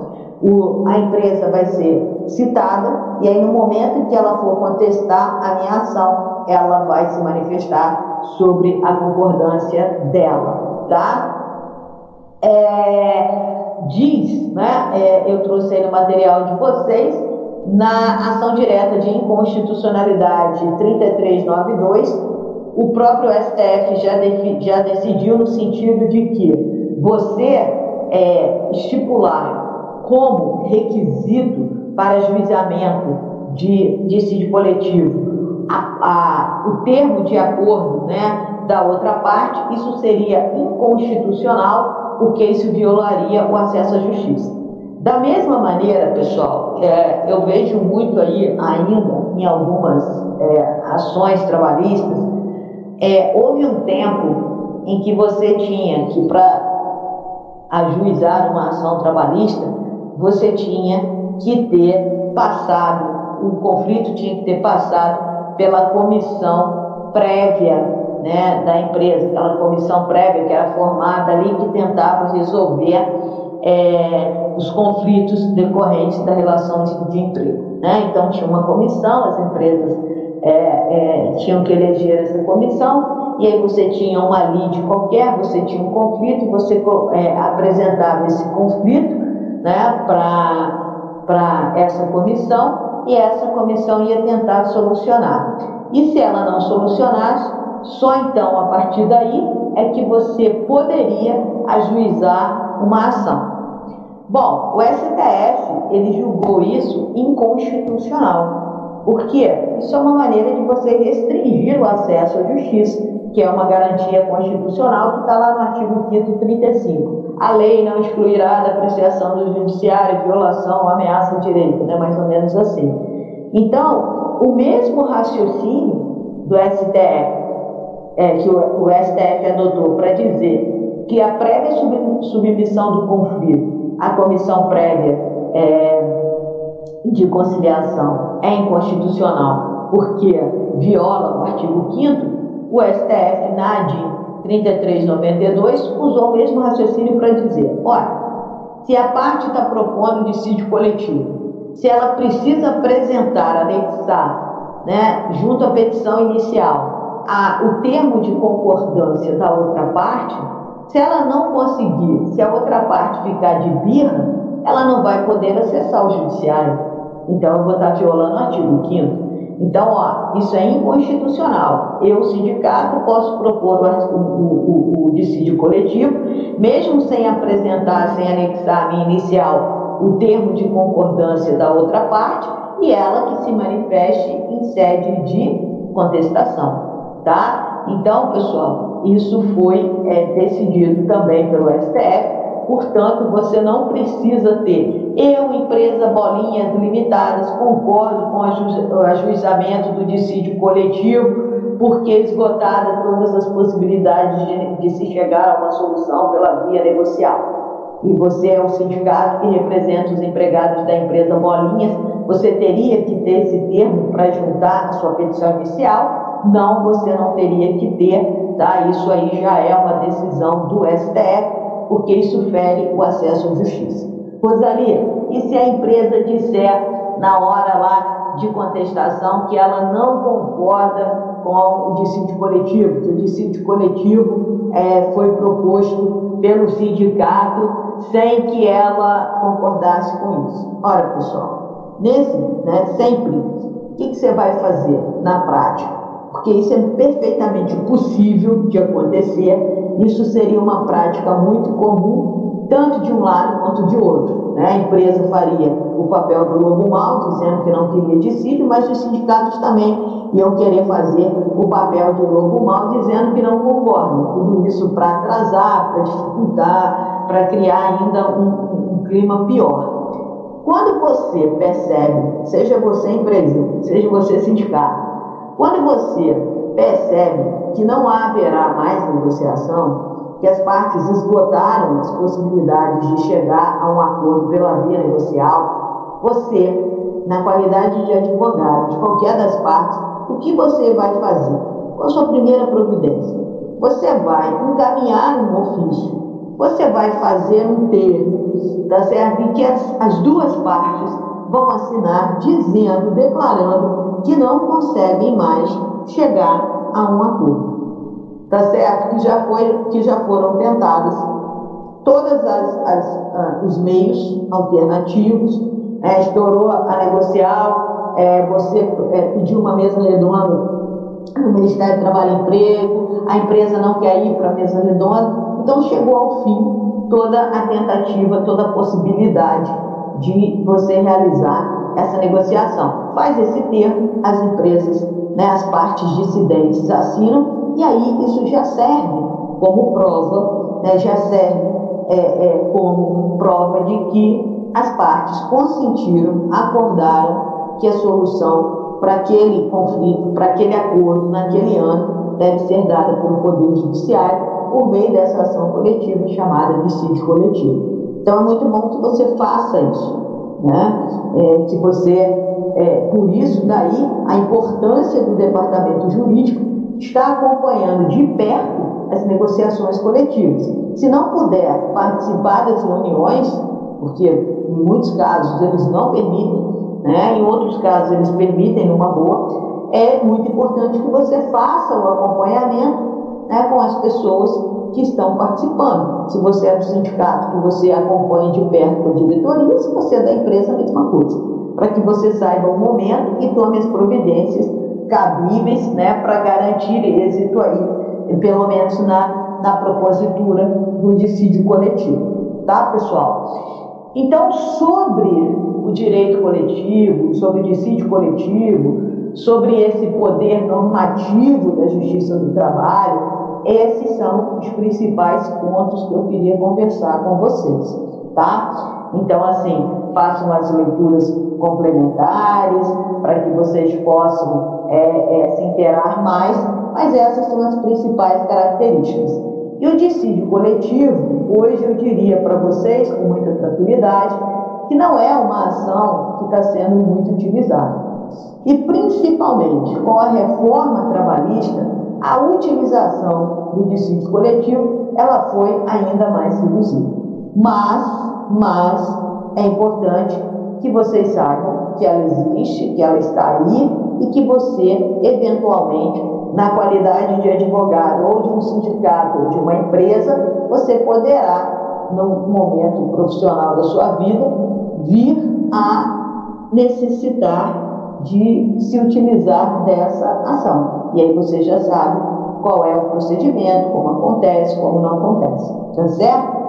O, a empresa vai ser citada, e aí no momento em que ela for contestar a minha ação, ela vai se manifestar sobre a concordância dela, tá? É, diz, né, é, eu trouxe aí no material de vocês, na ação direta de inconstitucionalidade 3392, o próprio STF já, já decidiu no sentido de que você é, estipular como requisito para juizamento de dissídio coletivo a, a, o termo de acordo né, da outra parte, isso seria inconstitucional, porque isso violaria o acesso à justiça. Da mesma maneira, pessoal, é, eu vejo muito aí ainda em algumas é, ações trabalhistas, é, houve um tempo em que você tinha que, para ajuizar uma ação trabalhista, você tinha que ter passado, o conflito tinha que ter passado pela comissão prévia né, da empresa, aquela comissão prévia que era formada ali que tentava resolver é, os conflitos decorrentes da relação de, de emprego. Né? Então, tinha uma comissão, as empresas é, é, tinham que eleger essa comissão, e aí você tinha uma lide qualquer, você tinha um conflito, você é, apresentava esse conflito né, para essa comissão, e essa comissão ia tentar solucionar. E se ela não solucionasse, só então a partir daí é que você poderia ajuizar uma ação. Bom, o STF ele julgou isso inconstitucional. Por quê? Isso é uma maneira de você restringir o acesso à justiça, que é uma garantia constitucional que está lá no artigo 5 35. A lei não excluirá da apreciação do judiciário violação ou ameaça de direito, né? mais ou menos assim. Então, o mesmo raciocínio do STF, é, que o, o STF adotou para dizer que a prévia submissão do conflito a comissão prévia é, de conciliação é inconstitucional porque viola o artigo 5 o STF, na ADI 3392, usou o mesmo raciocínio para dizer: olha, se a parte está propondo dissídio coletivo, se ela precisa apresentar, anexar, né, junto à petição inicial, a, o termo de concordância da outra parte, se ela não conseguir, se a outra parte ficar de birra, ela não vai poder acessar o judiciário. Então, eu vou estar violando o artigo 5 então, ó, isso é inconstitucional. Eu, sindicato, posso propor o, o, o, o dissídio coletivo, mesmo sem apresentar, sem anexar a minha inicial o termo de concordância da outra parte, e ela que se manifeste em sede de contestação, tá? Então, pessoal, isso foi é, decidido também pelo STF, portanto, você não precisa ter. Eu, empresa Bolinhas Limitadas, concordo com o ajuizamento do dissídio coletivo, porque esgotadas todas as possibilidades de, de se chegar a uma solução pela via negocial. E você é o sindicato que representa os empregados da empresa Bolinhas, você teria que ter esse termo para juntar a sua petição inicial? Não, você não teria que ter Tá? Isso aí já é uma decisão do STF, porque isso fere o acesso à justiça. Rosalia, e se a empresa disser na hora lá de contestação que ela não concorda com o dissídio coletivo, que o dissídio coletivo é, foi proposto pelo sindicato sem que ela concordasse com isso. Ora, pessoal, nesse, né, sempre, o que, que você vai fazer na prática? Porque isso é perfeitamente possível de acontecer. Isso seria uma prática muito comum, tanto de um lado quanto de outro. Né? A empresa faria o papel do lobo mal, dizendo que não queria dissídio, mas os sindicatos também iam querer fazer o papel do lobo mal, dizendo que não concordam. Tudo isso para atrasar, para dificultar, para criar ainda um, um clima pior. Quando você percebe, seja você empresa, seja você sindicato, quando você percebe que não haverá mais negociação, que as partes esgotaram as possibilidades de chegar a um acordo pela via negocial, você, na qualidade de advogado de qualquer das partes, o que você vai fazer? Qual a sua primeira providência? Você vai encaminhar um ofício, você vai fazer um termo, tá certo? Em que as, as duas partes vão assinar dizendo, declarando que não conseguem mais chegar a um acordo. Tá certo? Que já, foi, que já foram tentadas todos uh, os meios alternativos, é, estourou a negocial, é, você é, pediu uma mesa redonda no Ministério do Trabalho e Emprego, a empresa não quer ir para a mesa redonda, então chegou ao fim toda a tentativa, toda a possibilidade de você realizar essa negociação. Faz esse termo, as empresas, né, as partes dissidentes assinam, e aí isso já serve como prova, né, já serve é, é, como prova de que as partes consentiram, acordaram que a solução para aquele conflito, para aquele acordo naquele ano deve ser dada pelo Poder Judiciário por meio dessa ação coletiva chamada de sítio coletivo. Então é muito bom que você faça isso, né? É, que você, é, por isso daí a importância do departamento jurídico está acompanhando de perto as negociações coletivas. Se não puder participar das reuniões, porque em muitos casos eles não permitem, né? em outros casos eles permitem numa boa, é muito importante que você faça o acompanhamento né, com as pessoas que estão participando. Se você é do sindicato, que você acompanhe de perto a diretoria, se você é da empresa, a mesma coisa. Para que você saiba o momento e tome as providências cabíveis né, para garantir êxito aí, pelo menos na, na propositura do dissídio coletivo. Tá, pessoal? Então, sobre o direito coletivo, sobre o dissídio coletivo, sobre esse poder normativo da justiça do trabalho, esses são os principais pontos que eu queria conversar com vocês, tá? Então, assim, façam as leituras complementares para que vocês possam é, é, se interar mais, mas essas são as principais características. E o dissídio coletivo, hoje eu diria para vocês, com muita tranquilidade, que não é uma ação que está sendo muito utilizada. E principalmente com a reforma trabalhista, a utilização do dissídio coletivo ela foi ainda mais reduzida. Mas, mas é importante que vocês saibam que ela existe, que ela está aí e que você, eventualmente, na qualidade de advogado ou de um sindicato ou de uma empresa, você poderá, no momento profissional da sua vida, vir a necessitar de se utilizar dessa ação. E aí você já sabe qual é o procedimento, como acontece, como não acontece. Tá certo?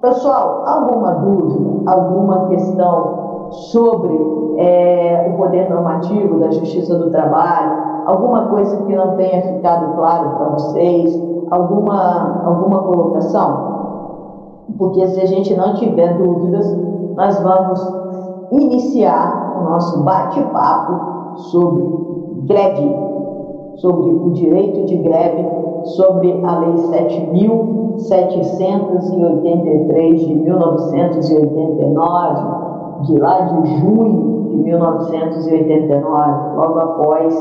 Pessoal, alguma dúvida, alguma questão sobre é, o poder normativo da Justiça do Trabalho? Alguma coisa que não tenha ficado claro para vocês? Alguma, alguma colocação? Porque se a gente não tiver dúvidas, nós vamos iniciar o nosso bate-papo sobre greve sobre o direito de greve, sobre a Lei 7.783 de 1989, de lá de junho de 1989, logo após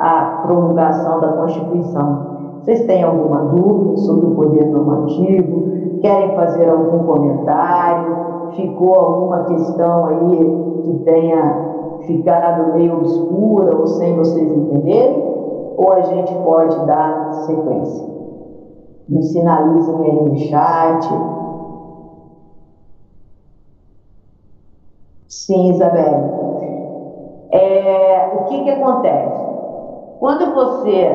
a promulgação da Constituição. Vocês têm alguma dúvida sobre o poder normativo? Querem fazer algum comentário? Ficou alguma questão aí que tenha ficado meio obscura ou sem vocês entenderem? ou a gente pode dar sequência. Me sinalizem aí no chat. Sim, Isabel. É, o que, que acontece? Quando você,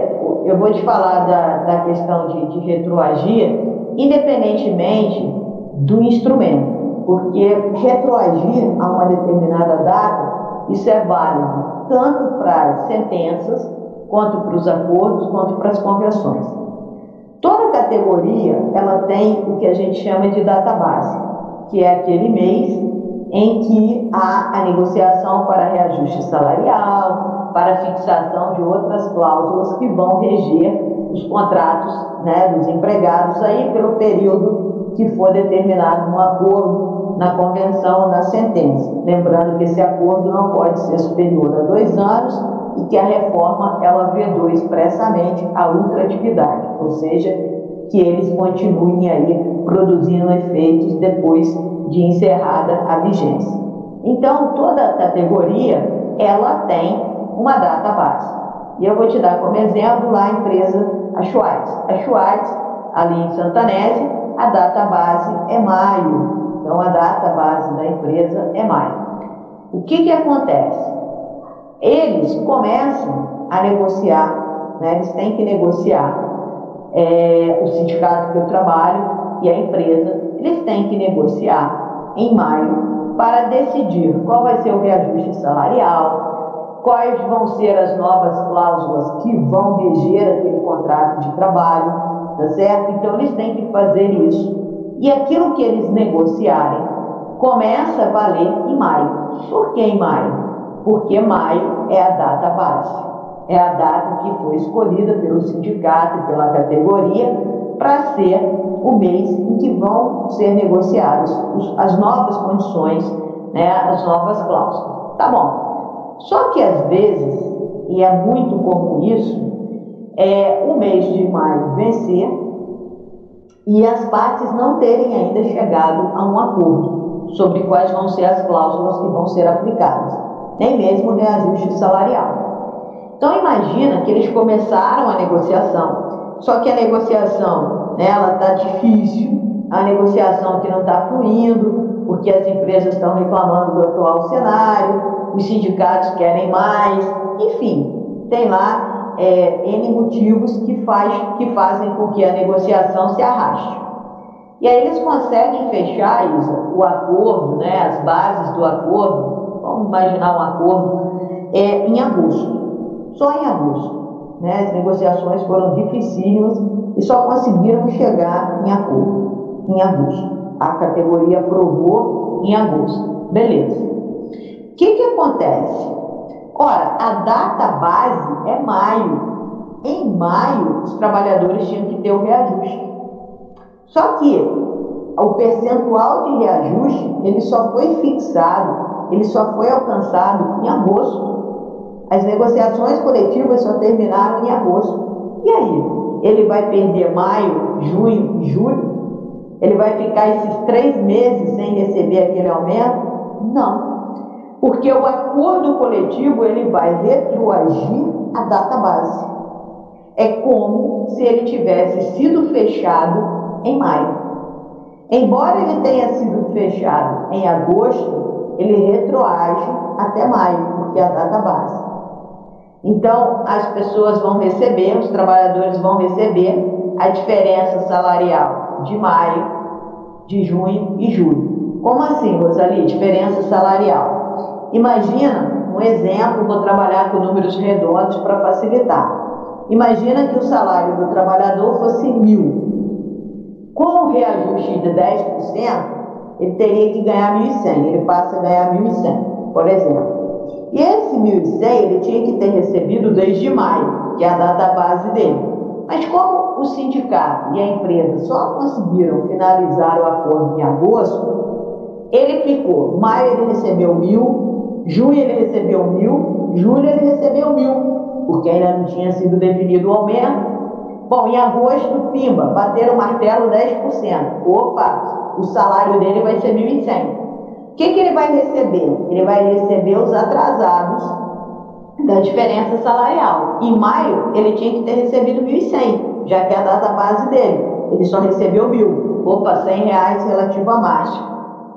eu vou te falar da, da questão de, de retroagir, independentemente do instrumento, porque retroagir a uma determinada data, isso é válido tanto para sentenças quanto para os acordos, quanto para as convenções. Toda categoria ela tem o que a gente chama de data base, que é aquele mês em que há a negociação para reajuste salarial, para fixação de outras cláusulas que vão reger os contratos né, dos empregados aí pelo período que for determinado no acordo, na convenção, na sentença. Lembrando que esse acordo não pode ser superior a dois anos e que a reforma ela vedou expressamente a ultratividade, ou seja, que eles continuem aí produzindo efeitos depois de encerrada a vigência. Então, toda categoria, ela tem uma data base. E eu vou te dar como exemplo lá a empresa, a Schwartz. Ali em Santanese, a data base é maio. Então, a data base da empresa é maio. O que, que acontece? Eles começam a negociar, né? eles têm que negociar é, o sindicato que eu trabalho e a empresa, eles têm que negociar em maio para decidir qual vai ser o reajuste salarial, quais vão ser as novas cláusulas que vão reger aquele contrato de trabalho, tá certo? Então eles têm que fazer isso. E aquilo que eles negociarem começa a valer em maio. Por que em maio? Porque maio é a data base. É a data que foi escolhida pelo sindicato e pela categoria para ser o mês em que vão ser negociadas as novas condições, né, as novas cláusulas. Tá bom. Só que às vezes, e é muito comum isso, é o mês de maio vencer e as partes não terem ainda chegado a um acordo sobre quais vão ser as cláusulas que vão ser aplicadas, nem mesmo reajuste salarial. Então imagina que eles começaram a negociação só que a negociação, né, ela está difícil, a negociação que não está fluindo, porque as empresas estão reclamando do atual cenário, os sindicatos querem mais, enfim, tem lá é, N motivos que, faz, que fazem com que a negociação se arraste. E aí eles conseguem fechar, Isa, o acordo, né, as bases do acordo, vamos imaginar um acordo, é, em agosto, só em agosto. Né? As negociações foram dificílimas e só conseguiram chegar em acordo, em agosto. A categoria aprovou em agosto. Beleza. O que, que acontece? Ora, a data base é maio. Em maio, os trabalhadores tinham que ter o reajuste. Só que o percentual de reajuste ele só foi fixado, ele só foi alcançado em agosto. As negociações coletivas só terminaram em agosto. E aí? Ele vai perder maio, junho julho? Ele vai ficar esses três meses sem receber aquele aumento? Não. Porque o acordo coletivo ele vai retroagir a data base. É como se ele tivesse sido fechado em maio. Embora ele tenha sido fechado em agosto, ele retroage até maio, porque é a data base. Então, as pessoas vão receber, os trabalhadores vão receber a diferença salarial de maio, de junho e julho. Como assim, Rosalie? Diferença salarial. Imagina um exemplo, vou trabalhar com números redondos para facilitar. Imagina que o salário do trabalhador fosse mil. Com o reajuste de 10%, ele teria que ganhar 1.100. Ele passa a ganhar 1.100, por exemplo. E esse 1.100 ele tinha que ter recebido desde maio, que é a data base dele. Mas como o sindicato e a empresa só conseguiram finalizar o acordo em agosto, ele ficou, maio ele recebeu mil, junho ele recebeu mil, julho ele recebeu mil, porque ainda não tinha sido definido o aumento. Bom, em agosto, pimba, bateram o martelo 10%. Opa, o salário dele vai ser 1.100. O que, que ele vai receber? Ele vai receber os atrasados da diferença salarial. Em maio, ele tinha que ter recebido 1.100, já que é a data base dele. Ele só recebeu mil. Opa, 100 reais relativo a março.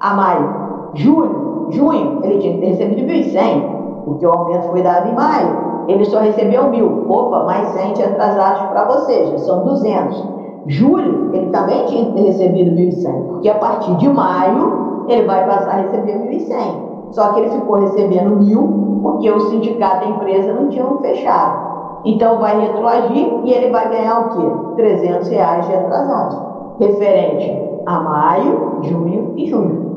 A maio. Julho, junho, ele tinha que ter recebido 1.100, porque o aumento foi dado em maio. Ele só recebeu mil. Opa, mais 100 de atrasados para você, já são 200. Julho, ele também tinha que ter recebido 1.100, porque a partir de maio ele vai passar a receber 1.100. Só que ele ficou recebendo mil porque o sindicato e a empresa não tinham fechado. Então vai retroagir e ele vai ganhar o quê? 300 reais de atrasado, referente a maio, junho e julho.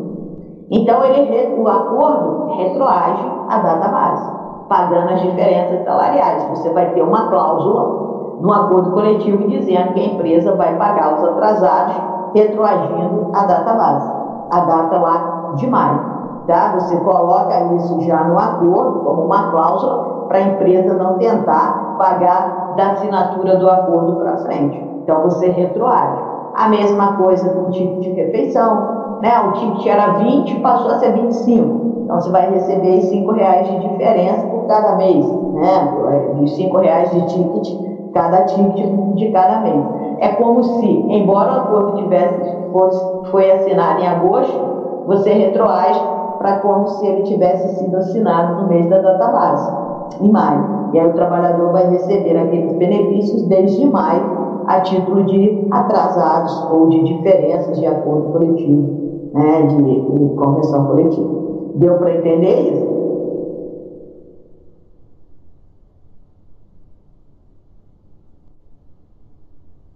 Então ele, o acordo retroage a data base, pagando as diferenças salariais. Você vai ter uma cláusula no acordo coletivo dizendo que a empresa vai pagar os atrasados retroagindo a data base a data lá de maio. Tá? Você coloca isso já no acordo, como uma cláusula, para a empresa não tentar pagar da assinatura do acordo para frente. Então você retroage. A mesma coisa com o tipo de refeição, né, o ticket era 20, passou a ser 25. Então você vai receber 5 reais de diferença por cada mês, né? De 5 reais de ticket, cada ticket de cada mês. É como se, embora o acordo tivesse, fosse, foi assinado em agosto, você retroage para como se ele tivesse sido assinado no mês da database, em maio. E aí o trabalhador vai receber aqueles benefícios desde maio a título de atrasados ou de diferenças de acordo coletivo, né, de, de convenção coletiva. Deu para entender isso?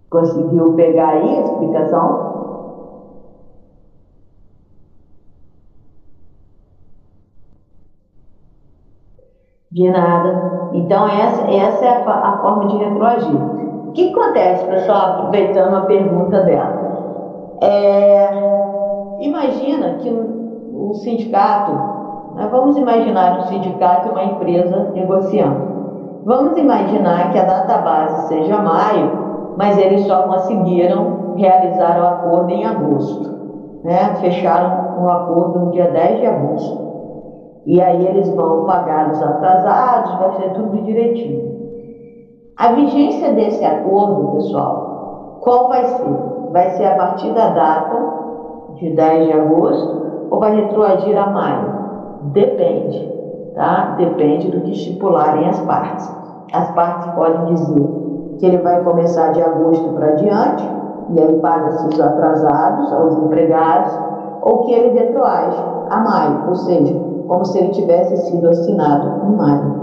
Conseguiu pegar aí a explicação? De nada. Então, essa, essa é a, a forma de retroagir. O que acontece, pessoal, aproveitando a pergunta dela? É, imagina que um, um sindicato, né, vamos imaginar um sindicato e uma empresa negociando. Vamos imaginar que a data base seja maio mas eles só conseguiram realizar o acordo em agosto. Né? Fecharam o acordo no dia 10 de agosto. E aí eles vão pagar os atrasados, vai ser tudo direitinho. A vigência desse acordo, pessoal, qual vai ser? Vai ser a partir da data de 10 de agosto ou vai retroagir a maio? Depende, tá? Depende do que estipularem as partes. As partes podem dizer que ele vai começar de agosto para diante, e aí paga-se os atrasados aos empregados, ou que ele retroage a maio, ou seja, como se ele tivesse sido assinado em maio,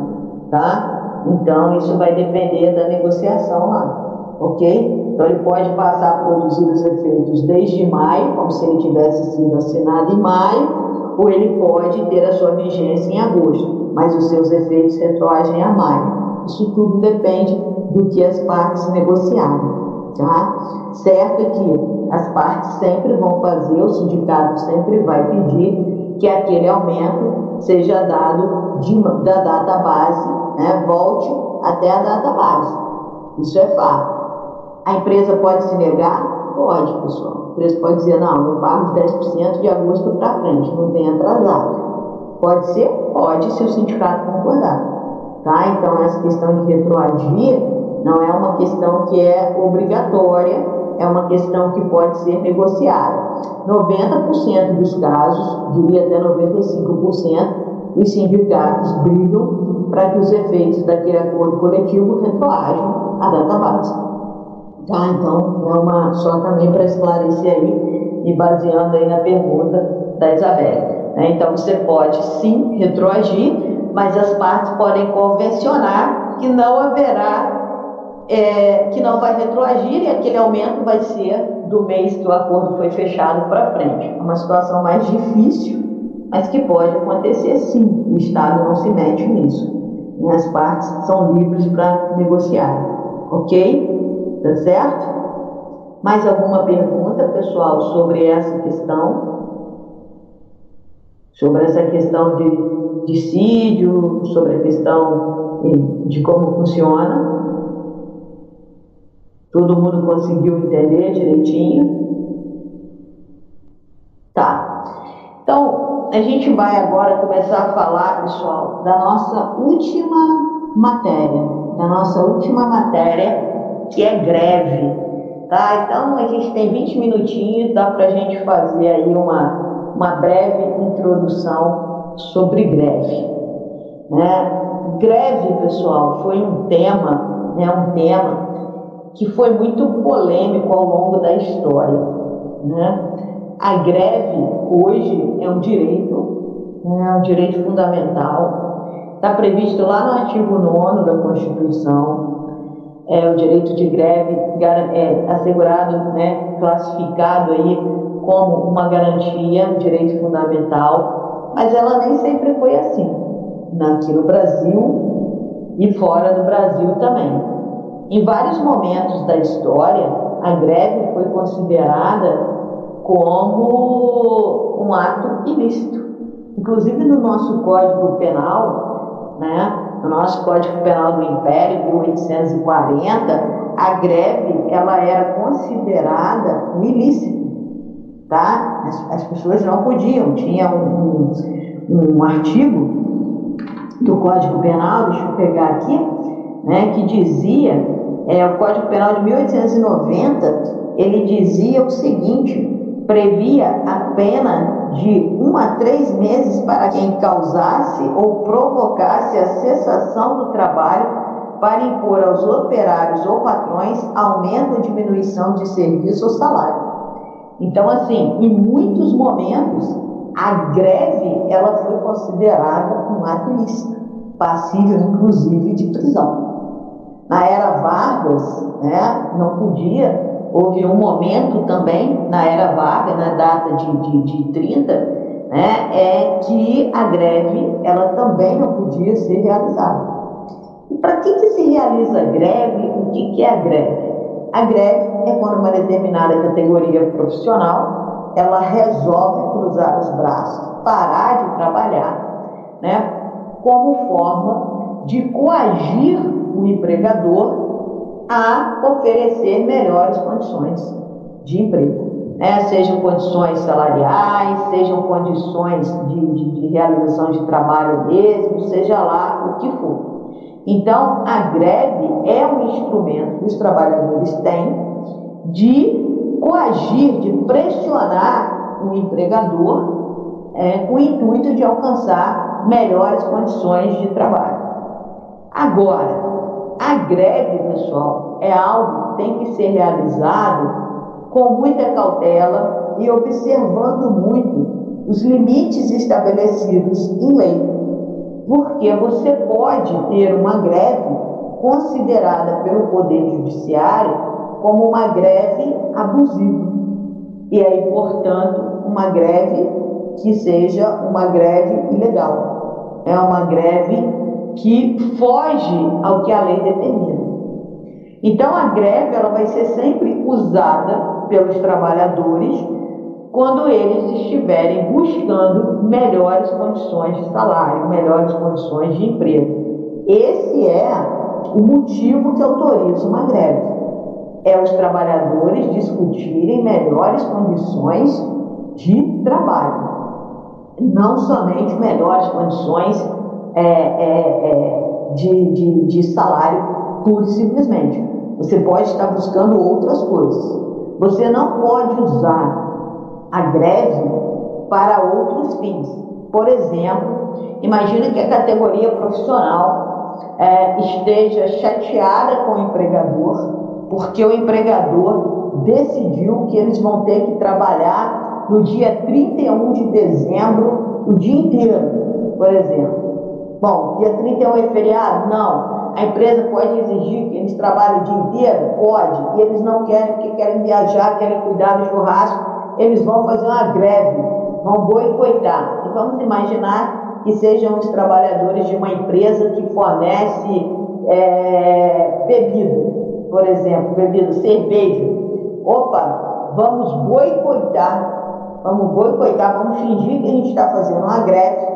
tá? Então, isso vai depender da negociação lá, ok? Então, ele pode passar a produzir os efeitos desde maio, como se ele tivesse sido assinado em maio, ou ele pode ter a sua vigência em agosto, mas os seus efeitos retroagem a maio. Isso tudo depende do que as partes negociarem. Tá? Certo é que as partes sempre vão fazer, o sindicato sempre vai pedir que aquele aumento seja dado de, da data base, né? volte até a data base. Isso é fato. A empresa pode se negar? Pode, pessoal. A empresa pode dizer, não, eu pago 10% de agosto para frente, não tem atrasado. Pode ser? Pode, se o sindicato concordar. Tá? Então, essa questão de retroagir não é uma questão que é obrigatória, é uma questão que pode ser negociada. 90% dos casos, diria até 95%, os sindicatos brigam para que os efeitos daquele acordo coletivo retroajam à data base. Tá? Então, é uma, só também para esclarecer aí, e baseando aí na pergunta da Isabel. Né? Então, você pode sim retroagir, mas as partes podem convencionar que não haverá é, que não vai retroagir e aquele aumento vai ser do mês que o acordo foi fechado para frente. É uma situação mais difícil, mas que pode acontecer sim. O Estado não se mete nisso. E as partes são livres para negociar. Ok? Tá certo? Mais alguma pergunta, pessoal, sobre essa questão? Sobre essa questão de dissídio, sobre a questão de como funciona? Todo mundo conseguiu entender direitinho? Tá. Então, a gente vai agora começar a falar, pessoal, da nossa última matéria, da nossa última matéria, que é greve. Tá? Então, a gente tem 20 minutinhos, dá para a gente fazer aí uma, uma breve introdução sobre greve. Né? Greve, pessoal, foi um tema, né, um tema que foi muito polêmico ao longo da história. Né? A greve hoje é um direito, é um direito fundamental, está previsto lá no artigo 9 da Constituição, é o direito de greve é assegurado, né, classificado aí como uma garantia, um direito fundamental, mas ela nem sempre foi assim, aqui no Brasil e fora do Brasil também. Em vários momentos da história, a greve foi considerada como um ato ilícito. Inclusive no nosso Código Penal, né, no nosso Código Penal do Império, 1840, a greve ela era considerada um ilícito. tá? As, as pessoas não podiam. Tinha um, um, um artigo do Código Penal, deixa eu pegar aqui, né, que dizia, é, o Código Penal de 1890, ele dizia o seguinte, previa a pena de um a três meses para quem causasse ou provocasse a cessação do trabalho para impor aos operários ou patrões aumento ou diminuição de serviço ou salário. Então, assim, em muitos momentos, a greve ela foi considerada um ato ilícito, passível inclusive de prisão. Na era Vargas, né, não podia, houve um momento também, na era Vargas, na data de, de, de 30, né, é que a greve ela também não podia ser realizada. E para que, que se realiza a greve? O que, que é a greve? A greve é quando uma determinada categoria profissional ela resolve cruzar os braços, parar de trabalhar, né, como forma de coagir o empregador a oferecer melhores condições de emprego, né, sejam condições salariais, sejam condições de, de, de realização de trabalho mesmo, seja lá o que for. Então, a greve é um instrumento que os trabalhadores têm de coagir, de pressionar o empregador é, com o intuito de alcançar melhores condições de trabalho. Agora, a greve, pessoal, é algo que tem que ser realizado com muita cautela e observando muito os limites estabelecidos em lei porque você pode ter uma greve considerada pelo Poder Judiciário como uma greve abusiva. E aí, portanto, uma greve que seja uma greve ilegal. É uma greve que foge ao que a lei determina. Então, a greve ela vai ser sempre usada pelos trabalhadores quando eles estiverem buscando melhores condições de salário, melhores condições de emprego. Esse é o motivo que autoriza uma greve. É os trabalhadores discutirem melhores condições de trabalho, não somente melhores condições é, é, é, de, de, de salário, pura e simplesmente. Você pode estar buscando outras coisas. Você não pode usar a greve para outros fins. Por exemplo, imagina que a categoria profissional é, esteja chateada com o empregador, porque o empregador decidiu que eles vão ter que trabalhar no dia 31 de dezembro o dia inteiro, por exemplo. Bom, dia 31 é feriado? Não. A empresa pode exigir que eles trabalhem o dia inteiro? Pode. E eles não querem, porque querem viajar, querem cuidar do churrasco eles vão fazer uma greve, vão boicotar. E vamos imaginar que sejam os trabalhadores de uma empresa que fornece é, bebida, por exemplo, bebida, cerveja. Opa, vamos boicotar, vamos boicotar, vamos fingir que a gente está fazendo uma greve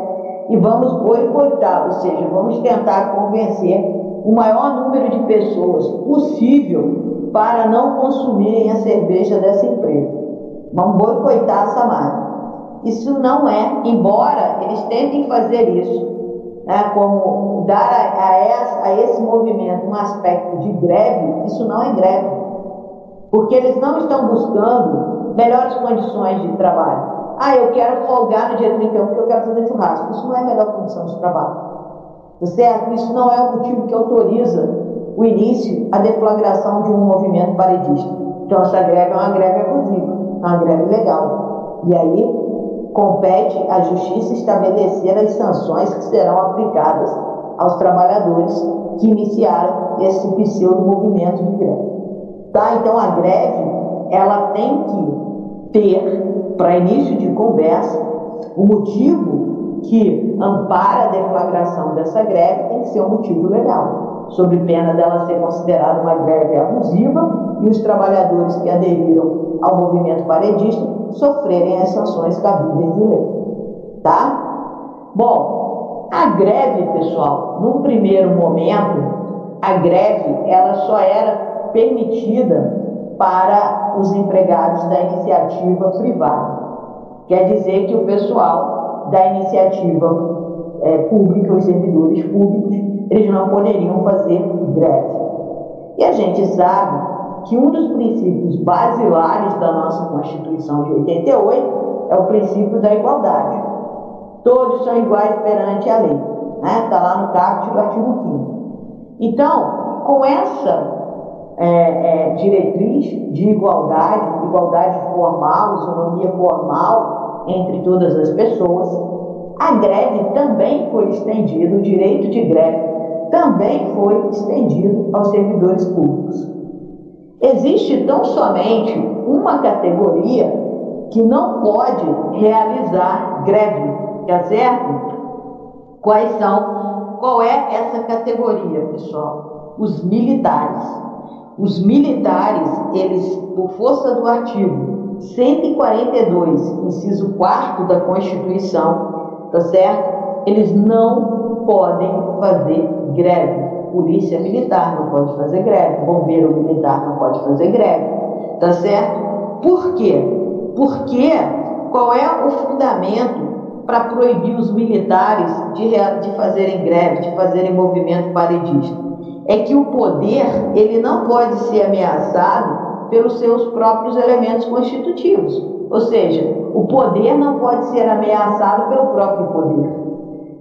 e vamos boicotar, ou seja, vamos tentar convencer o maior número de pessoas possível para não consumirem a cerveja dessa empresa. Vamos boicotar essa marca. Isso não é, embora eles tentem fazer isso, né, como dar a, a, essa, a esse movimento um aspecto de greve, isso não é greve. Porque eles não estão buscando melhores condições de trabalho. Ah, eu quero folgar no dia 31 porque eu quero fazer churrasco. Isso não é a melhor condição de trabalho. Tá certo? Isso não é o motivo que autoriza o início, a deflagração de um movimento paredista. Então, essa greve é uma greve abusiva uma greve legal. E aí compete à justiça estabelecer as sanções que serão aplicadas aos trabalhadores que iniciaram esse pseudo movimento de greve. Tá? Então a greve ela tem que ter, para início de conversa, o motivo que ampara a deflagração dessa greve tem que ser um motivo legal, sob pena dela ser considerada uma greve abusiva e os trabalhadores que aderiram ao movimento paredista sofrerem as sanções cabíveis de lei. Tá? Bom, a greve, pessoal, num primeiro momento, a greve ela só era permitida para os empregados da iniciativa privada. Quer dizer que o pessoal da iniciativa é, pública, os servidores públicos, eles não poderiam fazer greve. E a gente sabe que um dos princípios basilares da nossa Constituição de 88 é o princípio da igualdade. Todos são iguais perante a lei. Está né? Tá lá no caput do artigo 5 Então, com essa é, é, diretriz de igualdade, igualdade formal, isonomia formal entre todas as pessoas, a greve também foi estendida, o direito de greve também foi estendido aos servidores públicos. Existe tão somente uma categoria que não pode realizar greve, tá certo? Quais são? Qual é essa categoria, pessoal? Os militares. Os militares, eles, por força do artigo 142, inciso 4 da Constituição, tá certo? Eles não podem fazer greve. Polícia militar não pode fazer greve, bombeiro militar não pode fazer greve, tá certo? Por quê? Porque qual é o fundamento para proibir os militares de, de fazerem greve, de fazerem movimento paredista? É que o poder ele não pode ser ameaçado pelos seus próprios elementos constitutivos. Ou seja, o poder não pode ser ameaçado pelo próprio poder.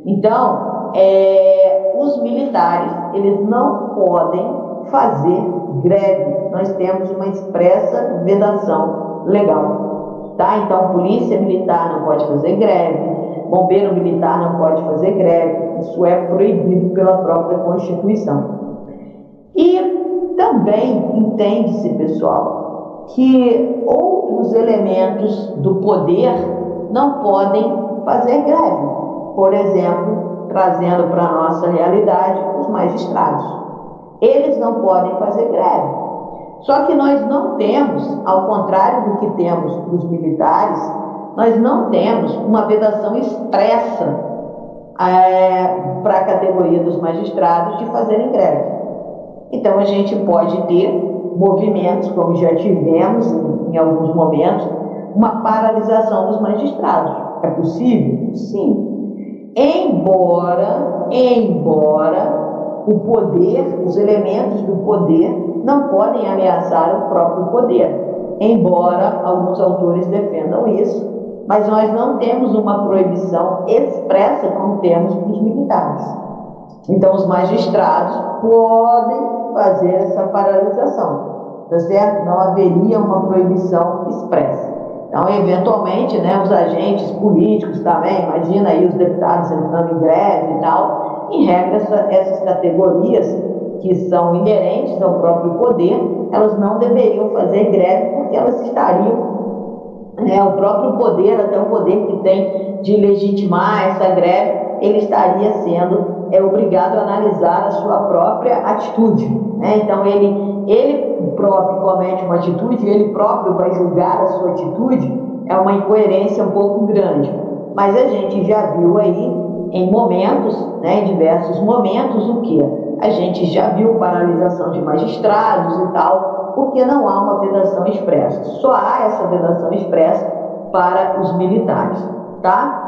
Então, é, os militares, eles não podem fazer greve. Nós temos uma expressa vedação legal. Tá? Então, polícia militar não pode fazer greve, bombeiro militar não pode fazer greve. Isso é proibido pela própria Constituição. E também entende-se, pessoal, que outros elementos do poder não podem fazer greve por exemplo, trazendo para a nossa realidade os magistrados. Eles não podem fazer greve. Só que nós não temos, ao contrário do que temos os militares, nós não temos uma vedação expressa é, para a categoria dos magistrados de fazerem greve. Então a gente pode ter movimentos, como já tivemos em, alguns momentos, uma paralisação dos magistrados. É possível? Sim. Embora, embora o poder, os elementos do poder não podem ameaçar o próprio poder, embora alguns autores defendam isso, mas nós não temos uma proibição expressa como temos para os militares. Então, os magistrados podem fazer essa paralisação, tá certo? Não haveria uma proibição expressa. Então, eventualmente, né, os agentes políticos também, imagina aí os deputados entrando em greve e tal, em regra, essa, essas categorias que são inerentes ao próprio poder, elas não deveriam fazer greve porque elas estariam né, o próprio poder, até o poder que tem de legitimar essa greve, ele estaria sendo é, obrigado a analisar a sua própria atitude. Né? Então, ele, ele próprio comete uma atitude, ele próprio vai julgar a sua atitude, é uma incoerência um pouco grande. Mas a gente já viu aí, em momentos, né, em diversos momentos, o que? A gente já viu paralisação de magistrados e tal, porque não há uma vedação expressa. Só há essa vedação expressa para os militares, tá?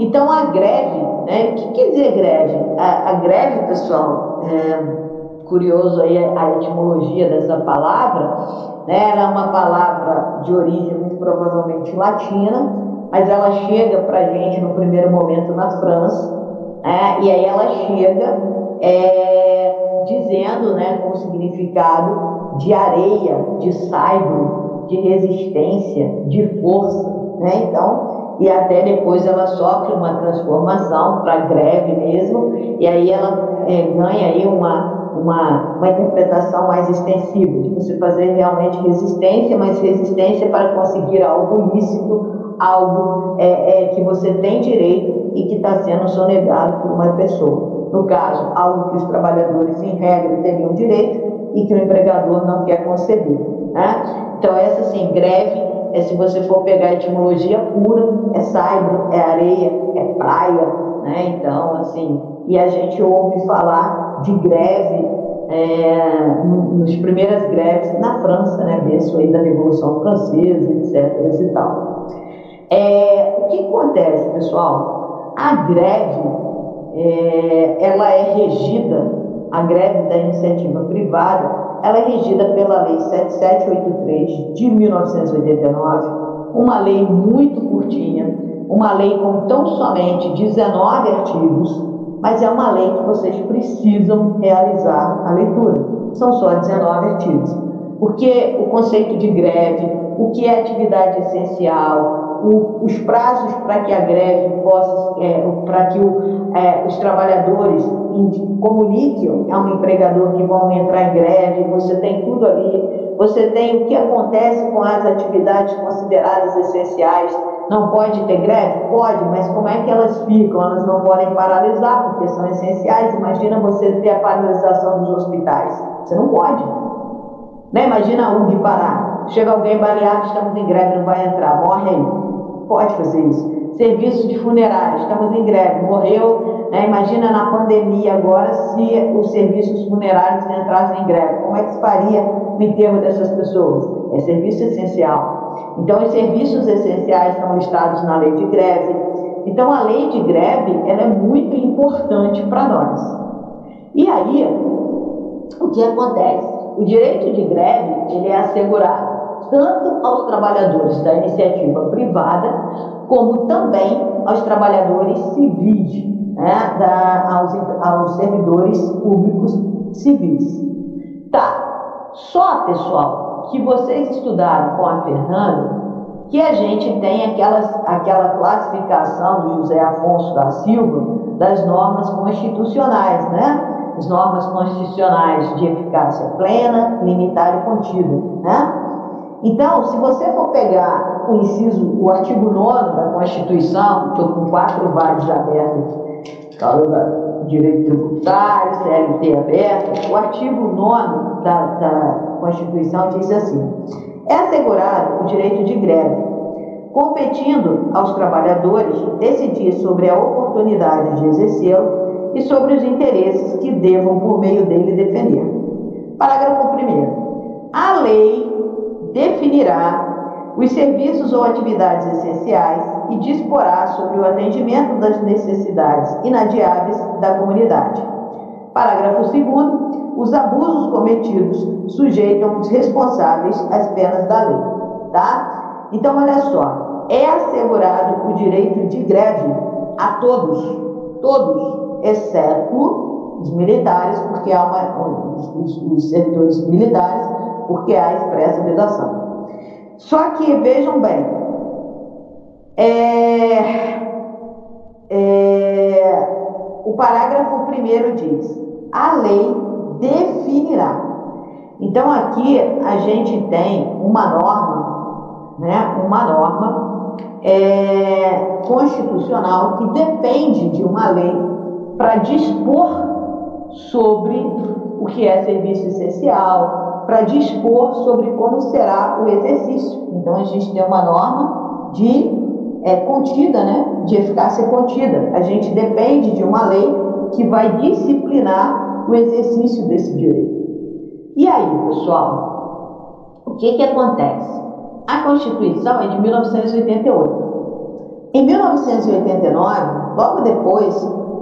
Então a greve, né? O que quer dizer greve? A, a greve, pessoal, é, curioso aí a etimologia dessa palavra, né? Ela é uma palavra de origem muito provavelmente latina, mas ela chega para a gente no primeiro momento na França, né? E aí ela chega é, dizendo, né, com o significado de areia, de saibro, de resistência, de força, né? Então e até depois ela sofre uma transformação para greve mesmo, e aí ela é, ganha aí uma, uma, uma interpretação mais extensiva, de você fazer realmente resistência, mas resistência para conseguir algo lícito, algo é, é, que você tem direito e que está sendo sonegado por uma pessoa. No caso, algo que os trabalhadores, em regra, teriam direito e que o empregador não quer conceder. Né? Então, essa, assim, greve é se você for pegar a etimologia pura, é saibro, é areia, é praia, né? Então, assim, e a gente ouve falar de greve é, nas primeiras greves na França, né, berço aí da Revolução Francesa, etc. e tal. É, o que acontece, pessoal? A greve, é, ela é regida, a greve da iniciativa privada, ela é regida pela Lei 7783 de 1989, uma lei muito curtinha, uma lei com tão somente 19 artigos, mas é uma lei que vocês precisam realizar a leitura. São só 19 artigos. Porque o conceito de greve, o que é atividade essencial, o, os prazos para que a greve possa, é, para que o, é, os trabalhadores comuniquem a um empregador que vão entrar em greve, você tem tudo ali, você tem o que acontece com as atividades consideradas essenciais, não pode ter greve? Pode, mas como é que elas ficam? Elas não podem paralisar, porque são essenciais. Imagina você ter a paralisação dos hospitais. Você não pode. Né? Imagina a URG parar. Chega alguém baleado, estamos em greve, não vai entrar. Morre aí. Pode fazer isso. Serviço de funerários, estamos em greve, morreu. Né? Imagina na pandemia agora se os serviços funerários entrassem em greve. Como é que se faria o enterro dessas pessoas? É serviço essencial. Então, os serviços essenciais estão listados na lei de greve. Então, a lei de greve ela é muito importante para nós. E aí, o que acontece? O direito de greve ele é assegurado tanto aos trabalhadores da iniciativa privada, como também aos trabalhadores civis, né, da, aos, aos servidores públicos civis. Tá, só pessoal, que vocês estudaram com a Fernanda, que a gente tem aquelas, aquela classificação do José Afonso da Silva das normas constitucionais, né? As normas constitucionais de eficácia plena, limitada e contida, né? Então, se você for pegar o inciso, o artigo 9 da Constituição, estou com quatro vagas abertas, falando direito tributário, CLT aberto, o artigo 9 da, da Constituição diz assim: é assegurado o direito de greve, competindo aos trabalhadores decidir sobre a oportunidade de exercê-lo e sobre os interesses que devam, por meio dele, defender. Parágrafo 1. A lei definirá os serviços ou atividades essenciais e disporá sobre o atendimento das necessidades inadiáveis da comunidade. Parágrafo 2 os abusos cometidos sujeitam os responsáveis às penas da lei, tá? Então, olha só, é assegurado o direito de greve a todos, todos, exceto os militares, porque há uma, os, os servidores militares, porque há expressa vedação. Só que, vejam bem, é, é, o parágrafo primeiro diz, a lei definirá. Então aqui a gente tem uma norma, né, uma norma é, constitucional que depende de uma lei para dispor sobre o que é serviço essencial, para dispor sobre como será o exercício. Então a gente tem uma norma de é, contida, né, de eficácia contida. A gente depende de uma lei que vai disciplinar o exercício desse direito. E aí, pessoal, o que, que acontece? A Constituição é de 1988. Em 1989, logo depois,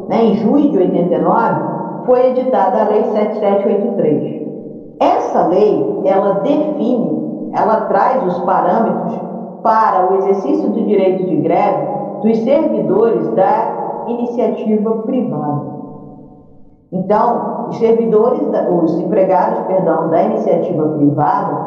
né, em junho de 89, foi editada a Lei 7783. Essa lei, ela define, ela traz os parâmetros para o exercício do direito de greve dos servidores da iniciativa privada. Então, os servidores, os empregados, perdão, da iniciativa privada,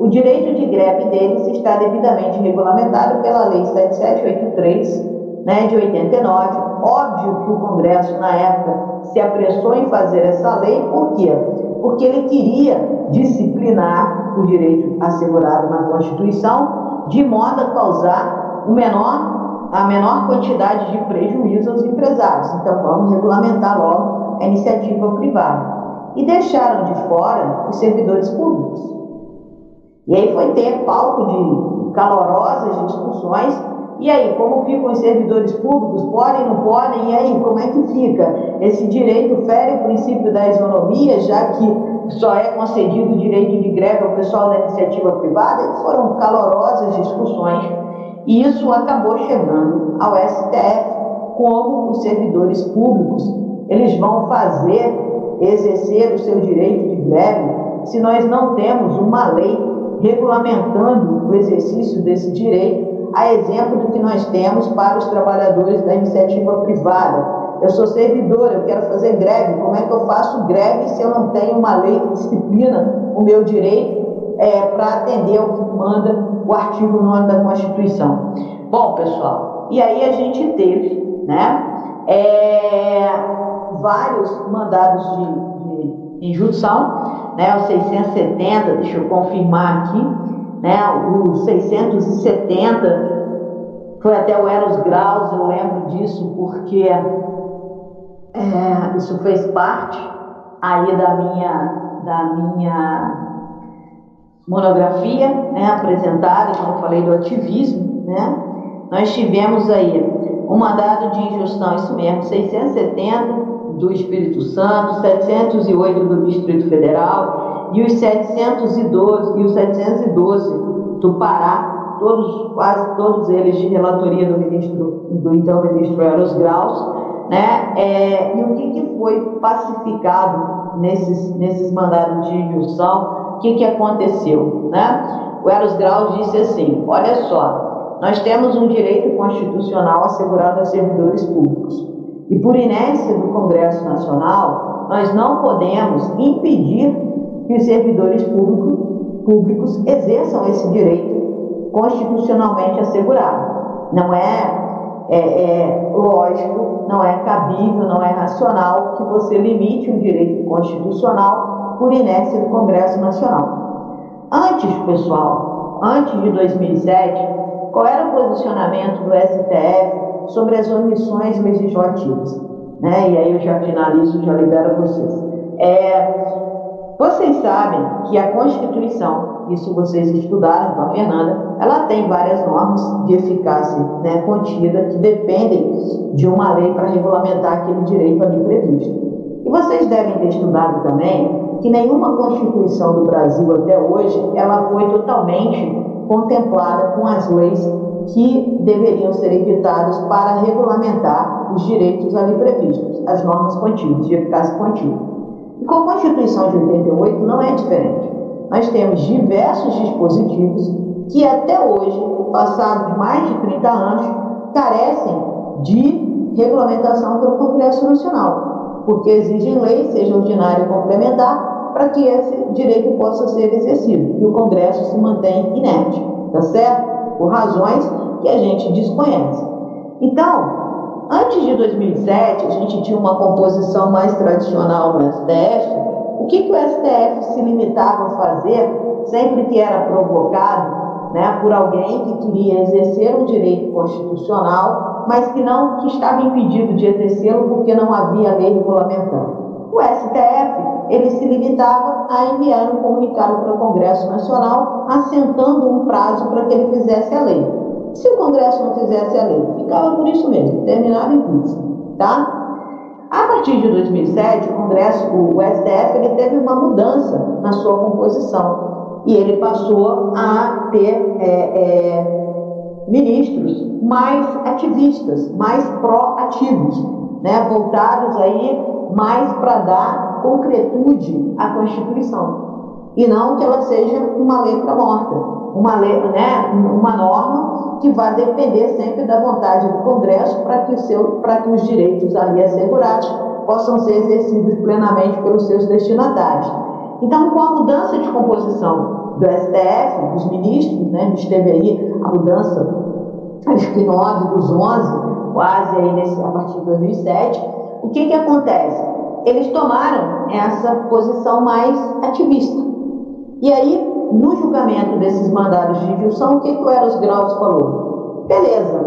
o direito de greve deles está devidamente regulamentado pela Lei 7783, né, de 89. Óbvio que o Congresso, na época, se apressou em fazer essa lei, por quê? Porque ele queria disciplinar o direito assegurado na Constituição, de modo a causar o menor, a menor quantidade de prejuízo aos empresários. Então, vamos regulamentar logo a iniciativa privada e deixaram de fora os servidores públicos. E aí foi ter palco de calorosas discussões E aí, como ficam os servidores públicos? Podem, não podem? E aí, como é que fica? Esse direito fere o princípio da isonomia, já que só é concedido o direito de greve ao pessoal da iniciativa privada? Foram calorosas discussões e isso acabou chegando ao STF, como os servidores públicos eles vão fazer, exercer o seu direito de greve, se nós não temos uma lei regulamentando o exercício desse direito, a exemplo do que nós temos para os trabalhadores da iniciativa privada. Eu sou servidor, eu quero fazer greve. Como é que eu faço greve se eu não tenho uma lei que disciplina o meu direito é, para atender ao que manda o artigo 9 da Constituição? Bom, pessoal, e aí a gente teve, né, é, vários mandados de, de injunção, né, os 670, deixa eu confirmar aqui, né, os 670 foi até o Eros Graus, eu lembro disso, porque é, isso fez parte aí da minha, da minha monografia né, apresentada, como eu falei, do ativismo. Né? Nós tivemos aí um mandado de injunção, isso mesmo, 670 do Espírito Santo, 708 do Distrito Federal e os 712 e os 712 do Pará, todos, quase todos eles de relatoria do ministro do então ministro Eros Graus, né? É, e o que, que foi pacificado nesses, nesses mandados de injunção? O que, que aconteceu? Né? O Eros Graus disse assim: olha só, nós temos um direito constitucional assegurado aos servidores públicos. E por inércia do Congresso Nacional, nós não podemos impedir que os servidores públicos, públicos exerçam esse direito constitucionalmente assegurado. Não é é, é, lógico, não é cabível, não é racional que você limite um direito constitucional por inércia do Congresso Nacional. Antes, pessoal, antes de 2007, qual era o posicionamento do STF sobre as omissões legislativas? Né? E aí eu já finalizo, já libero vocês. É, vocês sabem que a Constituição, isso vocês estudaram com a Fernanda, ela tem várias normas de eficácia né, contida que dependem de uma lei para regulamentar aquele direito ali previsto. E vocês devem ter estudado também que nenhuma Constituição do Brasil até hoje ela foi totalmente contemplada com as leis que deveriam ser evitadas para regulamentar os direitos ali previstos, as normas contínuas, de eficácia contínua. Com a Constituição de 88 não é diferente. Nós temos diversos dispositivos que até hoje, passados mais de 30 anos, carecem de regulamentação pelo Congresso Nacional, porque exigem lei, seja ordinária ou complementar, para que esse direito possa ser exercido. E o Congresso se mantém inerte, tá certo? Por razões que a gente desconhece. Então, Antes de 2007, a gente tinha uma composição mais tradicional no STF. O que, que o STF se limitava a fazer sempre que era provocado né, por alguém que queria exercer um direito constitucional, mas que não que estava impedido de exercê-lo porque não havia lei regulamentando? O STF ele se limitava a enviar um comunicado para o Congresso Nacional, assentando um prazo para que ele fizesse a lei. Se o Congresso não fizesse a lei, ficava por isso mesmo, terminava em pizza, tá? A partir de 2007, o Congresso, o STF, ele teve uma mudança na sua composição e ele passou a ter é, é, ministros mais ativistas, mais pró-ativos, né, voltados aí mais para dar concretude à Constituição e não que ela seja uma letra morta, uma, letra, né, uma norma que vai depender sempre da vontade do Congresso para que, que os direitos ali assegurados possam ser exercidos plenamente pelos seus destinatários. Então, com a mudança de composição do STF, dos ministros, né, a gente teve aí a mudança, acho que 9 dos 11, quase aí nesse, a partir de 2007, o que, que acontece? Eles tomaram essa posição mais ativista. E aí, no julgamento desses mandados de injunção, o que, que o Eros Graus falou? Beleza,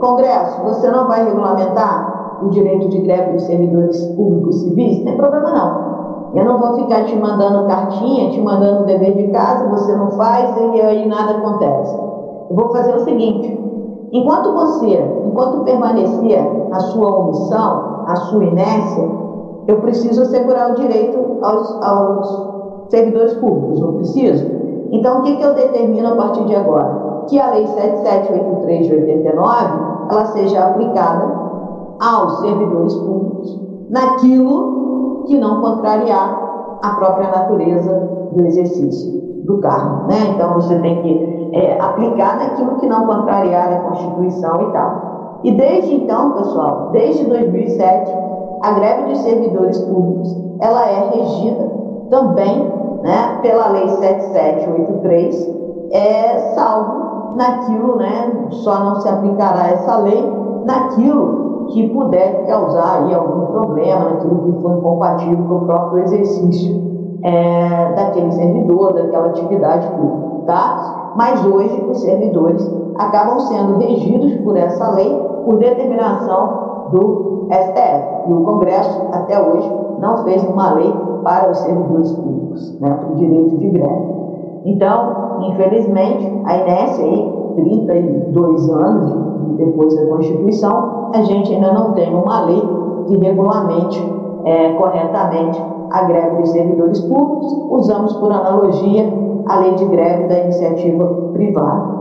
Congresso, você não vai regulamentar o direito de greve dos servidores públicos civis? Não tem problema não. Eu não vou ficar te mandando cartinha, te mandando dever de casa, você não faz e aí nada acontece. Eu vou fazer o seguinte: Enquanto você, enquanto permanecer na sua omissão, na sua inércia, eu preciso assegurar o direito aos, aos servidores públicos, não preciso? Então, o que, que eu determino a partir de agora? Que a Lei 7783 de 89 ela seja aplicada aos servidores públicos naquilo que não contrariar a própria natureza do exercício do cargo. Né? Então, você tem que é, aplicar naquilo que não contrariar a Constituição e tal. E desde então, pessoal, desde 2007, a greve dos servidores públicos ela é regida também né, pela Lei 7783, é, salvo naquilo, né, só não se aplicará essa lei naquilo que puder causar aí algum problema, naquilo que for incompatível com o próprio exercício é, daquele servidor, daquela atividade pública, tá? Mas hoje os servidores acabam sendo regidos por essa lei por determinação do STF. E o Congresso, até hoje, não fez uma lei para os servidores públicos, né, o direito de greve. Então, infelizmente, a inércia aí, 32 anos depois da Constituição, a gente ainda não tem uma lei que regulamente é, corretamente a greve dos servidores públicos, usamos por analogia a lei de greve da iniciativa privada.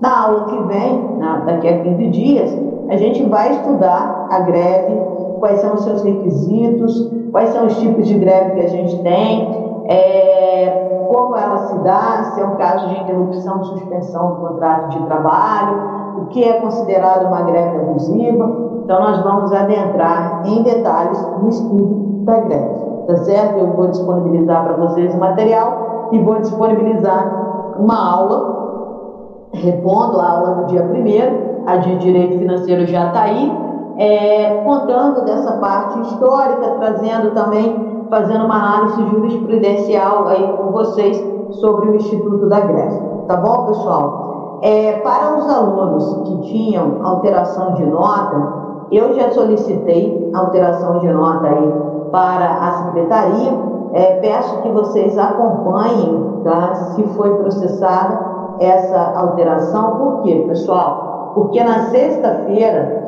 Na aula que vem, na, daqui a 15 dias, a gente vai estudar a greve, quais são os seus requisitos, quais são os tipos de greve que a gente tem, é, como ela se dá, se é um caso de interrupção, suspensão do contrato de trabalho, o que é considerado uma greve abusiva. Então, nós vamos adentrar em detalhes no estudo da greve tá certo? Eu vou disponibilizar para vocês o material e vou disponibilizar uma aula, repondo a aula do dia primeiro, a de Direito Financeiro já está aí, é, contando dessa parte histórica, trazendo também, fazendo uma análise jurisprudencial aí com vocês sobre o Instituto da Grécia. Tá bom, pessoal? É, para os alunos que tinham alteração de nota, eu já solicitei alteração de nota aí para a secretaria. É, peço que vocês acompanhem tá, se foi processada essa alteração. Por quê, pessoal? Porque na sexta-feira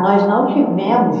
nós não tivemos